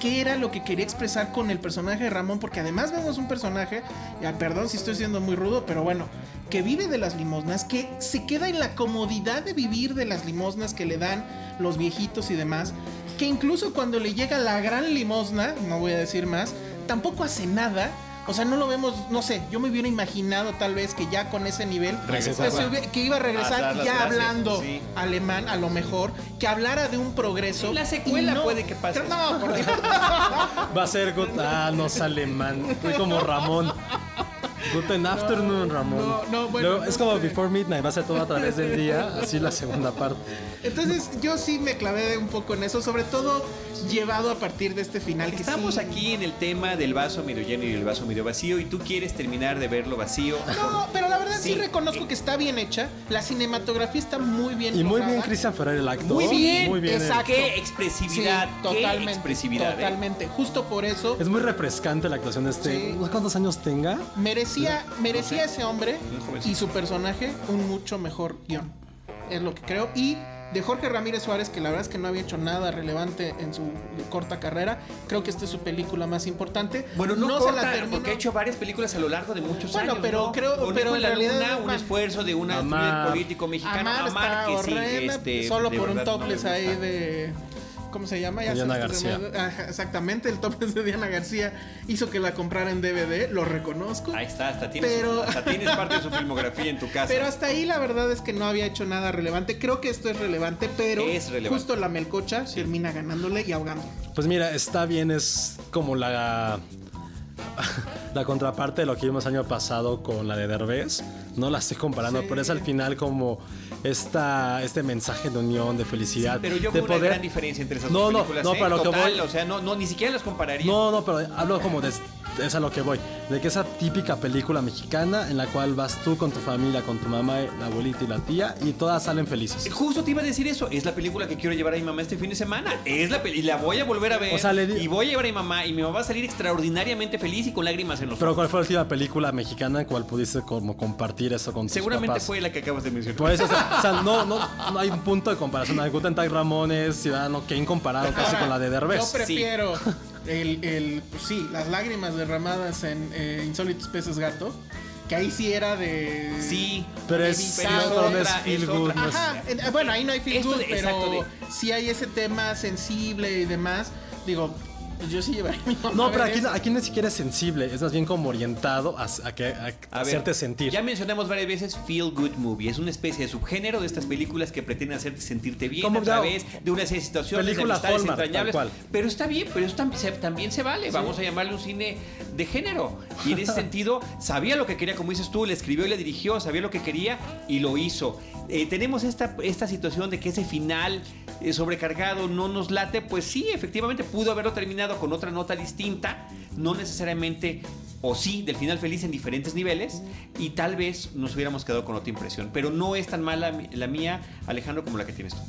qué era lo que quería expresar con el personaje de Ramón, porque además vemos un personaje, ya, perdón si estoy siendo muy rudo, pero bueno, que vive de las limosnas, que se queda en la comodidad de vivir de las limosnas que le dan los viejitos y demás, que incluso cuando le llega la gran limosna, no voy a decir más, tampoco hace nada. O sea, no lo vemos, no sé, yo me hubiera imaginado tal vez que ya con ese nivel, Regresaba. se hubiera- que iba a regresar ya gracias, hablando sí. alemán a lo mejor, que hablara de un progreso. La secuela no- puede que pase No, por Dios. Va a ser ah, no es alemán. Fue como Ramón. Guten afternoon, Ramón. no, no, bueno, Luego, es como sé. Before Midnight, va a ser todo a través del día, así la segunda parte. Entonces yo sí me clavé un poco en eso, sobre todo llevado a partir de este final. que Estamos sí- aquí en el tema del vaso medio lleno y el vaso medio vacío y tú quieres terminar de verlo vacío. No, pero la verdad sí, Sí. reconozco que está bien hecha. La cinematografía está muy bien Y muy lograda. bien Cristian Ferrer, el actor. Muy bien, muy bien. exacto. Qué expresividad, Sí, qué totalmente. expresividad. ¿eh? Totalmente. Justo por eso Es muy refrescante la actuación de este. Cuántos años tenga. Merecía, merecía ese hombre y su personaje un mucho mejor guion. Es lo que creo. Y de Jorge Ramírez Suárez, que la verdad es que no había hecho nada relevante en su corta carrera, creo que esta es su película más importante. Bueno, no, se corta, la terminó. porque ha hecho varias películas a lo largo de muchos Bueno, años. pero ¿no? creo- Con pero en la realidad Luna, un esfuerzo de un Amar. político mexicano. Amar está que sí, horrenda, este, solo por un no topless ahí de... ¿Cómo se llama? Ya Diana García. Ajá, exactamente, el topless de Diana García hizo que la comprara en DVD, lo reconozco. Ahí está, hasta tienes, Pero- hasta tienes parte de su filmografía en tu casa. Pero hasta ahí la verdad es que no había hecho nada relevante. Creo que esto es relevante, pero Es relevante. justo la melcocha termina ganándole y ahogando. Pues mira, está bien, es como la. La contraparte de lo que vimos el año pasado con la de Derbez. No la estoy comparando, Sí. pero es al final como esta, este mensaje de unión, de felicidad. Pero yo de veo una gran diferencia entre esas No, dos no, películas. no, ¿eh? para lo que voy- O sea, no, no, ni siquiera las compararía. No, no, pero hablo como de. Es a lo que voy. De que esa típica película mexicana en la cual vas tú con tu familia, con tu mamá, la abuelita y la tía, y todas salen felices. Justo te iba a decir eso. Es la película que quiero llevar a mi mamá este fin de semana. Es la peli- y la voy a volver a ver. O sea, le di- Y voy a llevar a mi mamá. Y mi mamá va a salir extraordinariamente feliz y con lágrimas en los Pero ojos. ¿cuál fue la última película mexicana en cual pudiste como compartir eso con tus Seguramente papás? fue la que acabas de mencionar. Por eso, o sea, o sea, no, no, no hay un punto de comparación. Guten Tag Ramones, Ciudadano Kane comparado casi con la de Yo Derbez. prefiero el, el- pues sí, las lágrimas derramadas en eh, Insólitos Peces Gato, que ahí sí era de... Sí. Pero es, pero no es feel es good, Ajá, en- bueno, ahí no hay feel Esto good, de- pero exacto, de- sí hay ese tema sensible y demás. Digo, yo sí llevaría mi mamá No, pero aquí, aquí ni siquiera es sensible, es más bien como orientado a, a que, a A ver, hacerte sentir. Ya mencionamos varias veces Feel Good Movie. Es una especie de subgénero de estas películas que pretenden hacerte sentirte bien Como a ya- través de una serie de situaciones, amistades Hallmark, entrañables. tal cual. Pero está bien, pero eso se- también se vale. Vamos a llamarle un cine de género. Y en ese sentido, sabía lo que quería, como dices tú, le escribió y le dirigió, sabía lo que quería y lo hizo. Eh, tenemos esta, esta situación de que ese final eh, sobrecargado no nos late, pues sí, efectivamente pudo haberlo terminado con otra nota distinta, no necesariamente, o sí, del final feliz en diferentes niveles, y tal vez nos hubiéramos quedado con otra impresión. Pero no es tan mala la mía, Alejandro, como la que tienes tú.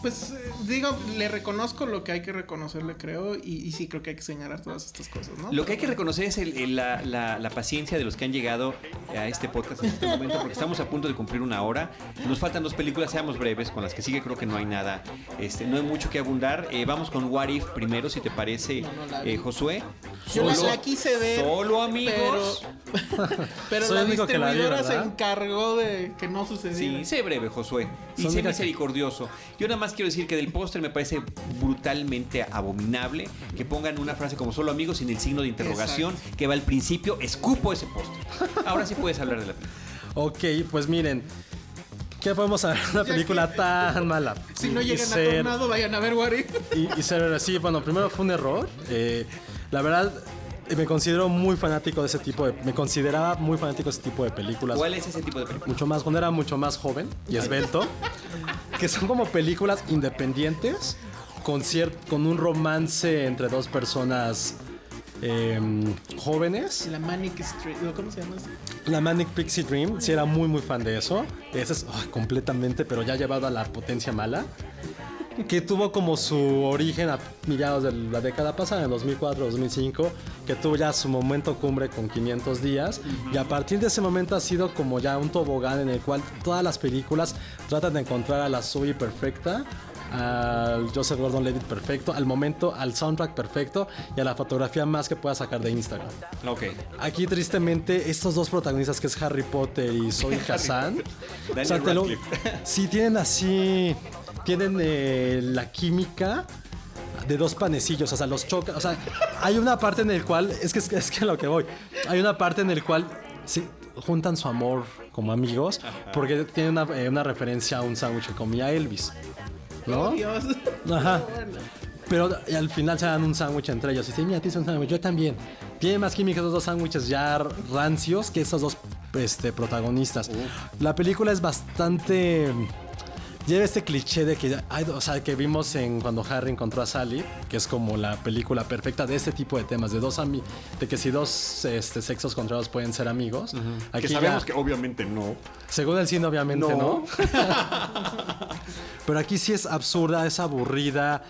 Pues eh, digo, le reconozco lo que hay que reconocerle, creo, y, y sí creo que hay que señalar todas estas cosas, ¿no? Lo que hay que reconocer es el- el- la, la- la paciencia de los que han llegado a este podcast en este momento, porque estamos a punto de cumplir una hora. Nos faltan dos películas, seamos breves, con las que sigue creo que no hay nada, este, no hay mucho que abundar. Eh, vamos con What If primero, si te parece, No, no eh, Josué. Yo la, Solo- la quise ver. Solo amigos. Pero, pero la que la vi, distribuidora se encargó de que no sucediera. Sí, sé breve, Josué. Y sé misericordioso. Yo nada más quiero decir que del póster me parece brutalmente abominable que pongan una frase como solo amigos sin el signo de interrogación que va al principio. Escupo ese póster. Ahora sí puedes hablar de la película. Ok, pues miren, ¿qué podemos saber de una Ya película tan mala? Si no llegan a ser- Tornado, vayan a ver If. Y, y ser así, bueno, primero fue un error. eh, La verdad, me considero muy fanático de ese tipo de... Me consideraba muy fanático de ese tipo de películas. ¿Cuál es ese tipo de película? Mucho más, cuando era mucho más joven y esbelto. que son como películas independientes con, cier- con un romance entre dos personas em, jóvenes. La Manic Street, ¿cómo se llama? eso? La Manic Pixie Dream, sí era muy muy fan de eso. Ese es completamente, pero ya llevado a la potencia mala. Que tuvo como su origen a mediados de la década pasada, en 2004-2005, que tuvo ya su momento cumbre con 500 días. Y a partir de ese momento ha sido como ya un tobogán en el cual todas las películas tratan de encontrar a la Zoe perfecta, al Joseph Gordon-Levitt perfecto, al momento, al soundtrack perfecto y a la fotografía más que pueda sacar de Instagram. Ok. Aquí tristemente estos dos protagonistas que es Harry Potter y Zoe lo- Radcliffe. sí tienen así, tienen eh, la química de dos panecillos, o sea, los choca, o sea, hay una parte en el cual, es que es, que- es que a lo que voy, hay una parte en el cual sí, juntan su amor como amigos porque tienen una, eh, una referencia a un sándwich que comía Elvis, ¿no? Oh, Dios. Ajá. Pero al final se dan un sándwich entre ellos. Y dicen, mira, tienes un sándwich, yo también. Tiene más química esos dos sándwiches ya rancios que esos dos este, protagonistas. La película es bastante... Lleva este cliché de que, hay- o sea, que vimos en cuando Harry encontró a Sally, que es como la película perfecta de este tipo de temas, de dos ami de que si dos este, sexos contrarios pueden ser amigos. Aquí que ya- sabemos que obviamente no. según el cine, obviamente no. No. Pero aquí sí es absurda, es aburrida.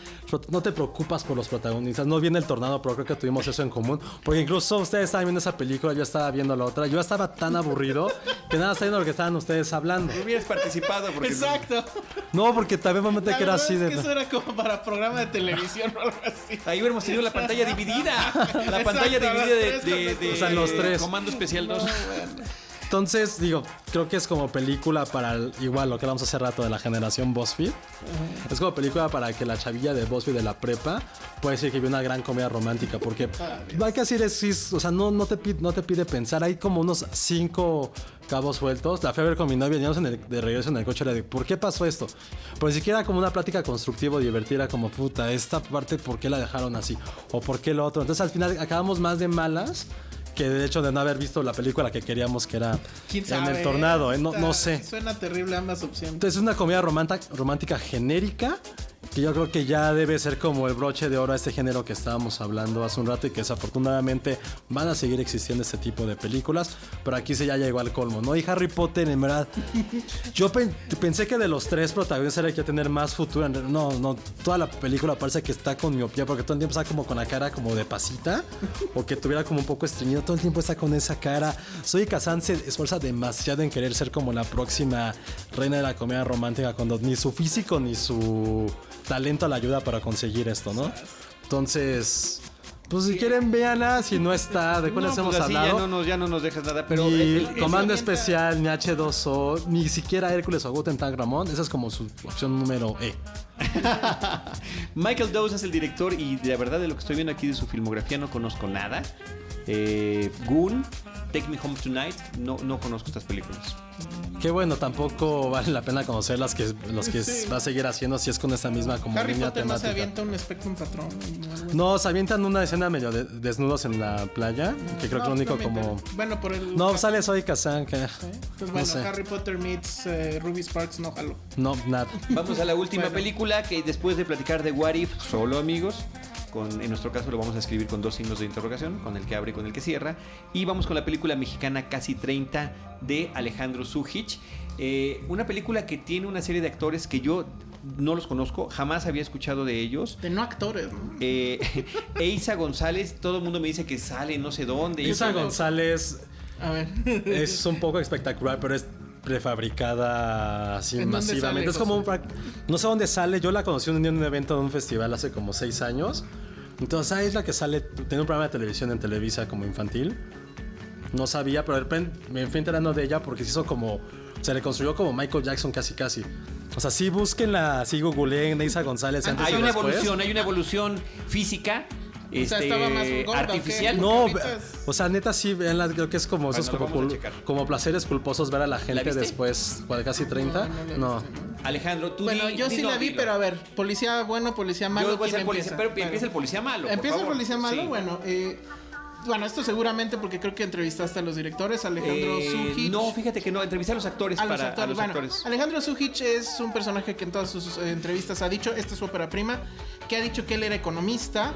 No te preocupas por los protagonistas. No viene el tornado, pero creo que tuvimos eso en común. Porque incluso ustedes estaban viendo esa película, yo estaba viendo la otra. Yo estaba tan aburrido que nada, estaba viendo lo que estaban ustedes hablando. No hubieras participado porque... Exacto. No, porque también me metí La que era así es de. que eso era como para programa de televisión o algo así. Ahí hubiéramos tenido la pantalla dividida. La pantalla dividida de, O sea, los tres. Comando Especial 2. Entonces, digo, creo que es como película para el- igual lo que hablamos hace rato de la generación BuzzFeed. Es como película para que la chavilla de BuzzFeed de la prepa puede decir que vio una gran comedia romántica. Porque hay que decir, es, es- o sea, no, no, te pide, no te pide pensar. Hay como unos cinco cabos sueltos. La fui a ver con mi novia, en de regreso en el coche. Era de, ¿por qué pasó esto? Pero ni siquiera como una plática constructiva, divertida, como puta, esta parte, ¿por qué la dejaron así? O ¿por qué lo otro? Entonces al final acabamos más de malas. Que de hecho de no haber visto la película que queríamos que era ¿Quién en sabe? el tornado, ¿eh? no, Está- no sé. Suena terrible ambas opciones. Entonces es una comedia romántica, romántica genérica que yo creo que ya debe ser como el broche de oro a este género que estábamos hablando hace un rato y que desafortunadamente van a seguir existiendo este tipo de películas, pero aquí se ya llegó al colmo, ¿no? Y Harry Potter, en verdad, yo pen- pensé que de los tres protagonistas era el que iba a tener más futuro. No, no, toda la película parece que está con miopía porque todo el tiempo está como con la cara como de pasita o que tuviera como un poco estreñido, todo el tiempo está con esa cara. Soy Kazan se esfuerza demasiado en querer ser como la próxima reina de la comedia romántica cuando ni su físico ni su talento la ayuda para conseguir esto, ¿no? Entonces, pues si quieren véanla, si no está, ¿de cuáles No, hemos pues hablado? ya no, nos, ya no nos dejas nada, pero... ni el- el- Comando Especial, ni H2O, ni siquiera Hércules o Guten Tag Ramón. Esa es como su opción número E. Michael Dawes es el director y de la verdad de lo que estoy viendo aquí de su filmografía no conozco nada. Eh, Goon, Take Me Home Tonight, no, no conozco estas películas. Qué bueno, tampoco vale la pena conocer las que, los que Sí. va a seguir haciendo si es con esta misma como Harry línea Potter no se temática. avienta un Spectrum Patrón. o algo así. No, se avientan una escena medio de- desnudos en la playa, que creo No, que lo único como... pero- Bueno, por el. No, sale Soy Kazan, que... No bueno, sé. Harry Potter meets eh, Ruby Sparks, no jalo. No, nada. Vamos a la última Bueno. película que después de platicar de What If, solo amigos, con, en nuestro caso lo vamos a escribir con dos signos de interrogación, con el que abre y con el que cierra. Y vamos con la película mexicana Casi 30 de Alejandro Zújich. Eh, una película que tiene una serie de actores que yo no los conozco, jamás había escuchado de ellos. De no actores, ¿no? Eh, Eisa González, todo el mundo me dice que sale no sé dónde. Isa González A ver. es un poco espectacular, pero es prefabricada así ¿En dónde masivamente. sale, es como un no sé dónde sale. Yo la conocí un día en un evento de un festival hace como seis años. Entonces, ah, es la que sale, tiene un programa de televisión en Televisa como infantil. No sabía, pero de repente me fui enterando de ella porque se hizo como, se le construyó como Michael Jackson casi casi. O sea, sí búsquenla, sí googleen Neisa González antes Hay y una después. evolución, hay una evolución física este, estaba más gorda, artificial. No, o sea, neta sí, veanla, creo que es como esos Bueno, como, placeres culposos ver a la gente viste? después, ¿cuál, casi 30. No, no la he No. visto, ¿no? Alejandro, tú Bueno, di- yo sí la vi, dilo. pero a ver, policía bueno, policía malo. Yo voy a ¿quién ser policía, empieza? pero empieza el policía malo. por Empieza el policía malo, Sí. bueno, eh, bueno, esto seguramente porque creo que entrevistaste a los directores, Alejandro Eh. No, fíjate que no, entrevisté a los actores a los para actores. a los bueno, actores. Alejandro Sujic es un personaje que en todas sus eh, entrevistas ha dicho, esta es su ópera prima, que ha dicho que él era economista,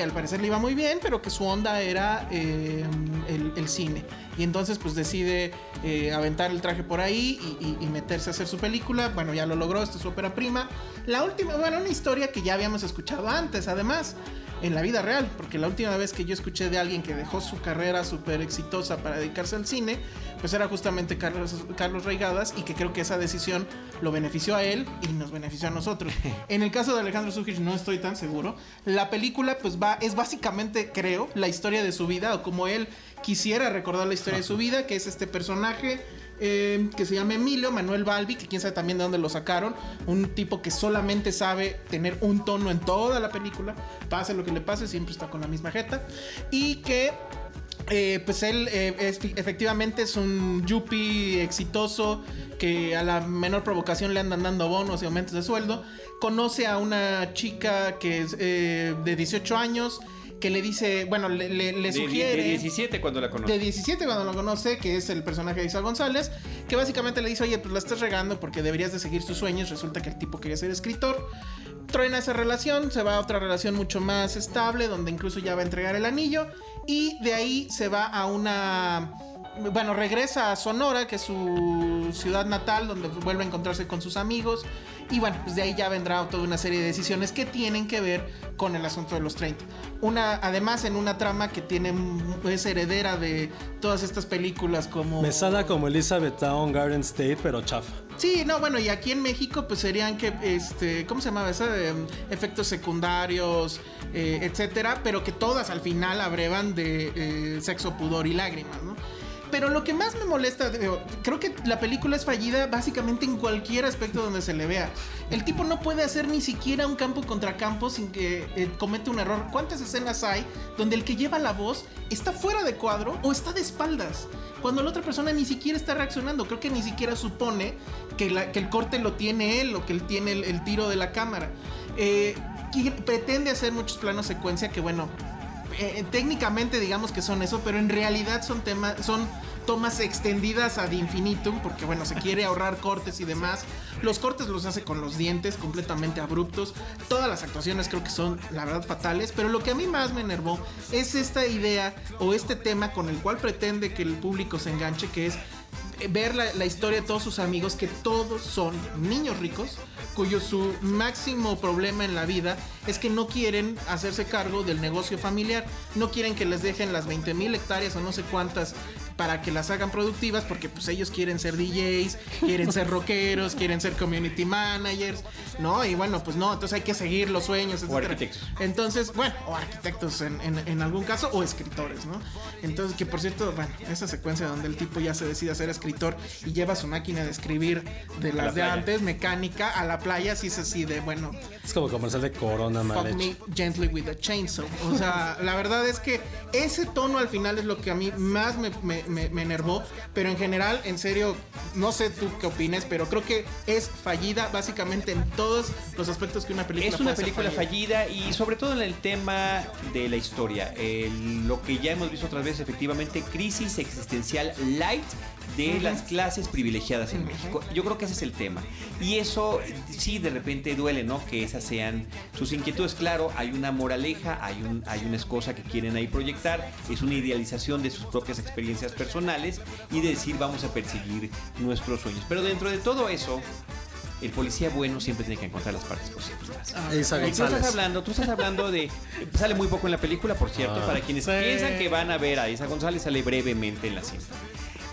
que al parecer le iba muy bien, pero que su onda era eh, el, cine. Y entonces pues decide eh, aventar el traje por ahí y, y- meterse a hacer su película. Bueno, ya lo logró, esta es su ópera prima. La última, bueno, una historia que ya habíamos escuchado antes, además, en la vida real, porque la última vez que yo escuché de alguien que dejó su carrera súper exitosa para dedicarse al cine, pues era justamente Carlos, Carlos Reigadas y que creo que esa decisión lo benefició a él y nos benefició a nosotros. En el caso de Alejandro Sujic no estoy tan seguro. La película pues va, es básicamente, creo, la historia de su vida o como él quisiera recordar la historia de su vida, que es este personaje eh, que se llama Emilio Manuel Balbi, que quién sabe también de dónde lo sacaron, un tipo que solamente sabe tener un tono en toda la película, pase lo que le pase, siempre está con la misma jeta, y que eh, pues él eh, es- efectivamente es un yuppie exitoso que a la menor provocación le andan dando bonos y aumentos de sueldo. Conoce a una chica que es eh, de 18 años que le dice, bueno, le, le- le De- sugiere... De, 17 cuando la conocí. De 17 cuando lo conoce, que es el personaje de Isa González, que básicamente le dice, oye, pues la estás regando porque deberías de seguir tus sueños. Resulta que el tipo quería ser escritor. Truena esa relación, se va a otra relación mucho más estable, donde incluso ya va a entregar el anillo. Y de ahí se va a una... Bueno, regresa a Sonora, que es su ciudad natal, donde vuelve a encontrarse con sus amigos. Y bueno, pues de ahí ya vendrá toda una serie de decisiones que tienen que ver con el asunto de los 30. Una, además, en una trama que tiene, es heredera de todas estas películas como... Me sana como Elizabethtown Garden State, pero chafa. Sí, no, bueno, y aquí en México pues serían que, este, ¿cómo se llamaba esa? Eh, efectos secundarios, eh, etcétera, pero que todas al final abrevan de eh, sexo, pudor y lágrimas, ¿no? Pero lo que más me molesta, creo que la película es fallida básicamente en cualquier aspecto donde se le vea. El tipo no puede hacer ni siquiera un campo contra campo sin que eh, cometa un error. ¿Cuántas escenas hay donde el que lleva la voz está fuera de cuadro o está de espaldas? Cuando la otra persona ni siquiera está reaccionando, creo que ni siquiera supone que, el corte lo tiene él o que él tiene el, tiro de la cámara. Eh, pretende hacer muchos planos secuencia que bueno, eh, técnicamente digamos que son eso, pero en realidad son temas, son tomas extendidas ad infinitum, porque bueno, se quiere ahorrar cortes y demás. Los cortes los hace con los dientes completamente abruptos. Todas las actuaciones creo que son, la verdad, fatales. Pero lo que a mí más me enervó es esta idea o este tema con el cual pretende que el público se enganche, que es ver la, la historia de todos sus amigos, que todos son niños ricos, cuyo su máximo problema en la vida es que no quieren hacerse cargo del negocio familiar, no quieren que les dejen las 20 mil hectáreas o no sé cuántas para que las hagan productivas porque pues ellos quieren ser DJs, quieren ser rockeros, quieren ser community managers, ¿no? Y bueno, pues no, entonces hay que seguir los sueños, O etcétera. arquitectos. Entonces, bueno, o arquitectos en, en- en algún caso, o escritores, ¿no? Entonces, que por cierto, bueno, esa secuencia donde el tipo ya se decide a ser escritor y lleva su máquina de escribir de la las de antes, mecánica, a la playa, sí es así de, bueno, Es como comercial de Corona fuck me gently with a chainsaw. O sea, la verdad es que ese tono al final es lo que a mí más me, me- me- me enervó. Pero en general, en serio, no sé tú qué opines, pero creo que es fallida básicamente en todos los aspectos que una película Es una puede película fallida y sobre todo en el tema de la historia. El- lo que ya hemos visto otras veces, efectivamente, crisis existencial light de las clases privilegiadas en México. Yo creo que ese es el tema. Y eso sí de repente duele, ¿no? Que esas sean sus inquietudes. Claro, hay una moraleja, hay, un, hay una cosa que quieren ahí proyectar, es una idealización de sus propias experiencias personales y de decir vamos a perseguir nuestros sueños. Pero dentro de todo eso, el policía bueno siempre tiene que encontrar las partes positivas. Isa Y tú estás hablando, tú estás hablando de. Sale muy poco en la película, por cierto, Ah. para quienes Sí. piensan que van a ver a Isa González, sale brevemente en la cinta.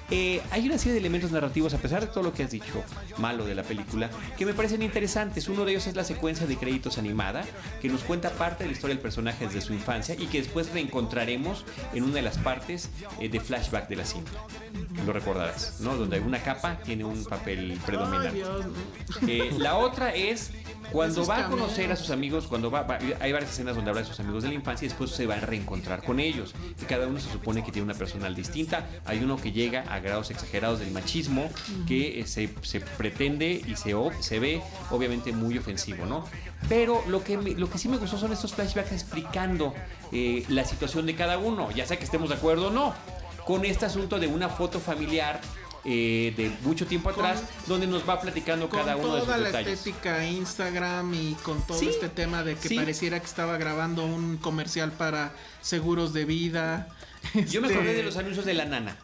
Eh, hay una serie de elementos narrativos, a pesar de todo lo que has dicho malo de la película, que me parecen interesantes. Uno de ellos es la secuencia de créditos animada, que nos cuenta parte de la historia del personaje desde su infancia y que después reencontraremos en una de las partes eh, de flashback de la cinta. Lo recordarás, ¿no? Donde una capa tiene un papel predominante. Eh, la otra es Cuando va a conocer a sus amigos, cuando va, va- hay varias escenas donde habla de sus amigos de la infancia y después se va a reencontrar con ellos. Y cada uno se supone que tiene una personal distinta. Hay uno que llega a grados exagerados del machismo, que eh, se, se pretende y se, se ve obviamente muy ofensivo, ¿no? Pero lo que, me- lo que sí me gustó son estos flashbacks explicando eh, la situación de cada uno, ya sea que estemos de acuerdo o no, con este asunto de una foto familiar. Eh, de mucho tiempo Con- atrás, donde nos va platicando Con cada uno de sus toda la detalles. estética Instagram y con todo Sí, este tema de que sí. pareciera que estaba grabando un comercial para seguros de vida. Yo me Este- acordé de los anuncios de la nana.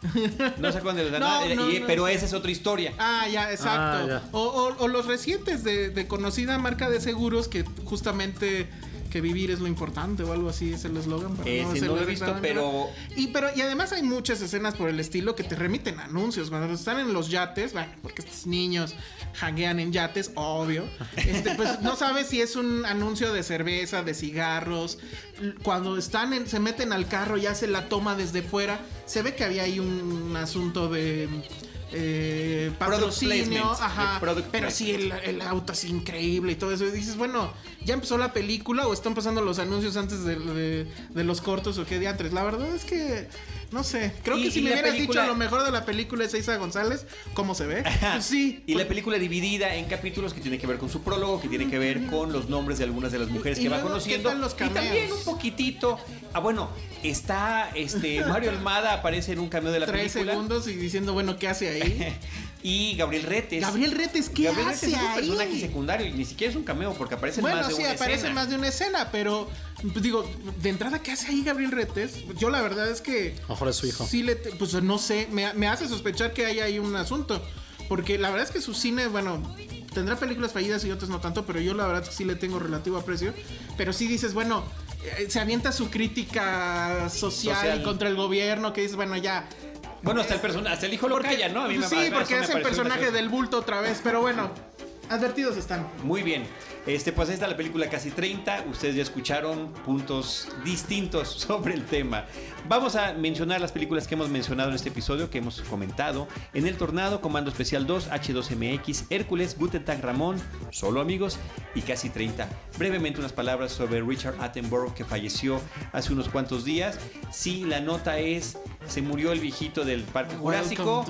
No se acuerdan de los de la No, nana, no, y- no. pero esa es otra historia. Ah, ya, exacto. Ah, ya. O, o- o los recientes de, de conocida marca de seguros que justamente que vivir es lo importante o algo así es el eslogan. para Ese hacerlo no lo he visto, pero- Y, pero... y además hay muchas escenas por el estilo que te remiten a anuncios. Cuando están en los yates, bueno, porque estos niños janguean en yates, obvio. Este, pues no sabes si es un anuncio de cerveza, de cigarros. Cuando están en- se meten al carro y hacen la toma desde fuera, se ve que había ahí un asunto de eh, patrocinio, ajá, pero sí el, el auto es increíble y todo eso. Y dices, bueno, ya empezó la película o están pasando los anuncios antes de, de- de los cortos o qué diantres. La verdad es que no sé. Creo Y- que si me hubieras película- dicho lo mejor de la película es Isa González, ¿cómo se ve? Pues sí. Y la película dividida en capítulos que tiene que ver con su prólogo, que tiene que ver con los nombres de algunas de las mujeres Y que va luego, conociendo. ¿qué tal los y también un poquitito. Ah, bueno, está este Mario Almada aparece en un cameo de la Tres película. segundos y diciendo, bueno, ¿qué hace ahí? Y Gabriel Retes. Gabriel Retes, ¿qué Gabriel Retes hace es un ahí? personaje secundario y ni siquiera es un cameo porque aparece en Bueno, más de sí, una aparece escena. más de una escena, pero pues, digo, de entrada, ¿qué hace ahí Gabriel Retes? Yo la verdad es que... Mejor es su hijo. Sí, le pues no sé, me, me hace sospechar que hay ahí un asunto. Porque la verdad es que su cine, bueno, tendrá películas fallidas y otras no tanto, pero yo la verdad es que sí le tengo relativo aprecio. Pero sí dices, bueno, eh, se avienta su crítica social, Social. contra el gobierno, que dices, bueno, ya. Bueno, hasta el, persona- hasta el hijo lo calla, ¿no? A mí me sí, porque es el personaje del bulto otra vez, pero bueno, advertidos están. Muy bien. Este, pues ahí está la película Casi 30. Ustedes ya escucharon puntos distintos sobre el tema. Vamos a mencionar las películas que hemos mencionado en este episodio, que hemos comentado. En El Tornado, Comando Especial 2, H2MX, Hércules, Guten Tag Ramón, Solo Amigos y Casi 30. Brevemente unas palabras sobre Richard Attenborough que falleció hace unos cuantos días. Sí, la nota es, se murió el viejito del Parque Jurásico.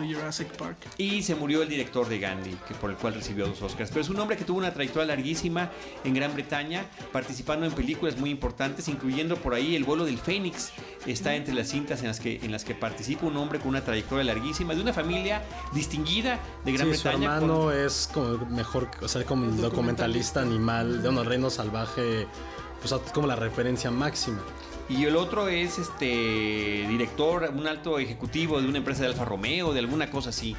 Park. Y se murió el director de Gandhi, que por el cual recibió dos Oscars. Pero es un hombre que tuvo una trayectoria larguísima en Gran Bretaña, participando en películas muy importantes, incluyendo por ahí El vuelo del Fénix. Está entre las cintas en las que, en las que participa un hombre con una trayectoria larguísima, de una familia distinguida de Gran Sí, su Bretaña. hermano con- es como mejor, o sea, como un documentalista animal de un reino salvaje, pues como la referencia máxima. Y el otro es este director, un alto ejecutivo de una empresa de Alfa Romeo, de alguna cosa así.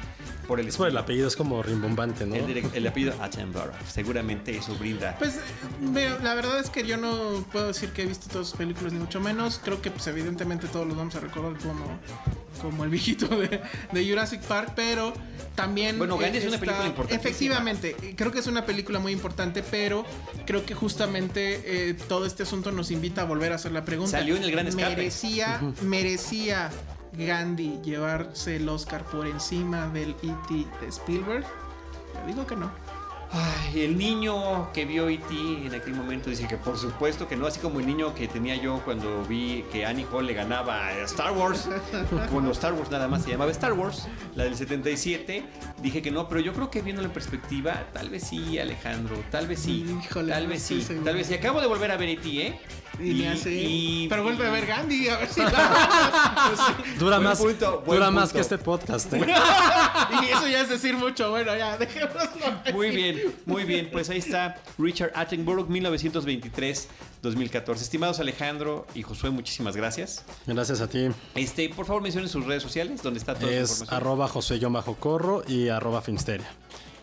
Por el Es por el apellido, es como rimbombante, ¿no? El, direct- el apellido Attenborough. Seguramente eso brinda. Pues, la verdad es que yo no puedo decir que he visto todas sus películas, ni mucho menos. Creo que, pues, evidentemente todos los vamos a recordar como, como el viejito de, de Jurassic Park, pero también. Bueno, Gandhi es una película importantísima. Efectivamente, creo que es una película muy importante, pero creo que justamente eh, todo este asunto nos invita a volver a hacer la pregunta. Salió en el gran escape. Merecía, merecía Gandhi llevarse el Oscar por encima del E.T. de Spielberg. Yo digo que no. Ay, el niño que vio E.T. en aquel momento dice que por supuesto que no, así como el niño que tenía yo cuando vi que Annie Hall le ganaba a Star Wars, cuando Star Wars nada más se llamaba Star Wars, la del 77, dije que no, pero yo creo que viéndolo en perspectiva, tal vez sí, Alejandro, tal vez sí, Híjole, tal vez sí, seguro. tal vez sí. Acabo de volver a ver E.T., ¿eh? Y, me hace. y- pero vuelve a ver Gandhi, a ver si. Dura Buen más, punto, dura más que este podcast. ¿eh? y eso ya es decir mucho. Bueno, ya, dejémoslo. Muy bien, muy bien. Pues ahí está Richard Attenborough, 1923-2014. Estimados Alejandro y Josué, muchísimas gracias. Gracias a ti. Este, por favor, mencionen sus redes sociales, donde está toda la Es información. arroba José Corro y arroba Finsteria.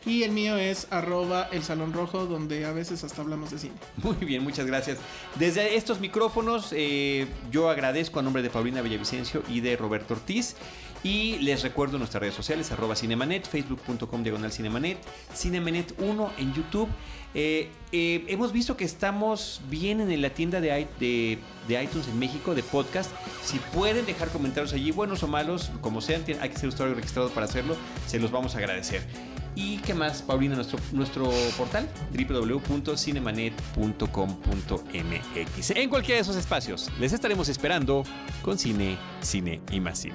Y el mío es arroba el salón rojo, donde a veces hasta hablamos de cine. Muy bien, muchas gracias. Desde estos micrófonos, eh, yo agradezco a nombre de Paulina Villavicencio y de Roberto Ortiz. Y les recuerdo nuestras redes sociales, arroba Cinemanet, facebook.com diagonal Cinemanet, Cinemanet 1 en YouTube. Eh, eh, hemos visto que estamos bien en la tienda de, de- iTunes en México, de podcast. Si pueden dejar comentarios allí, buenos o malos, como sean, hay que ser usuario registrado para hacerlo, se los vamos a agradecer. ¿Y qué más, Paulina? Nuestro, nuestro portal www.cinemanet.com.mx. En cualquiera de esos espacios les estaremos esperando con cine, cine y más cine.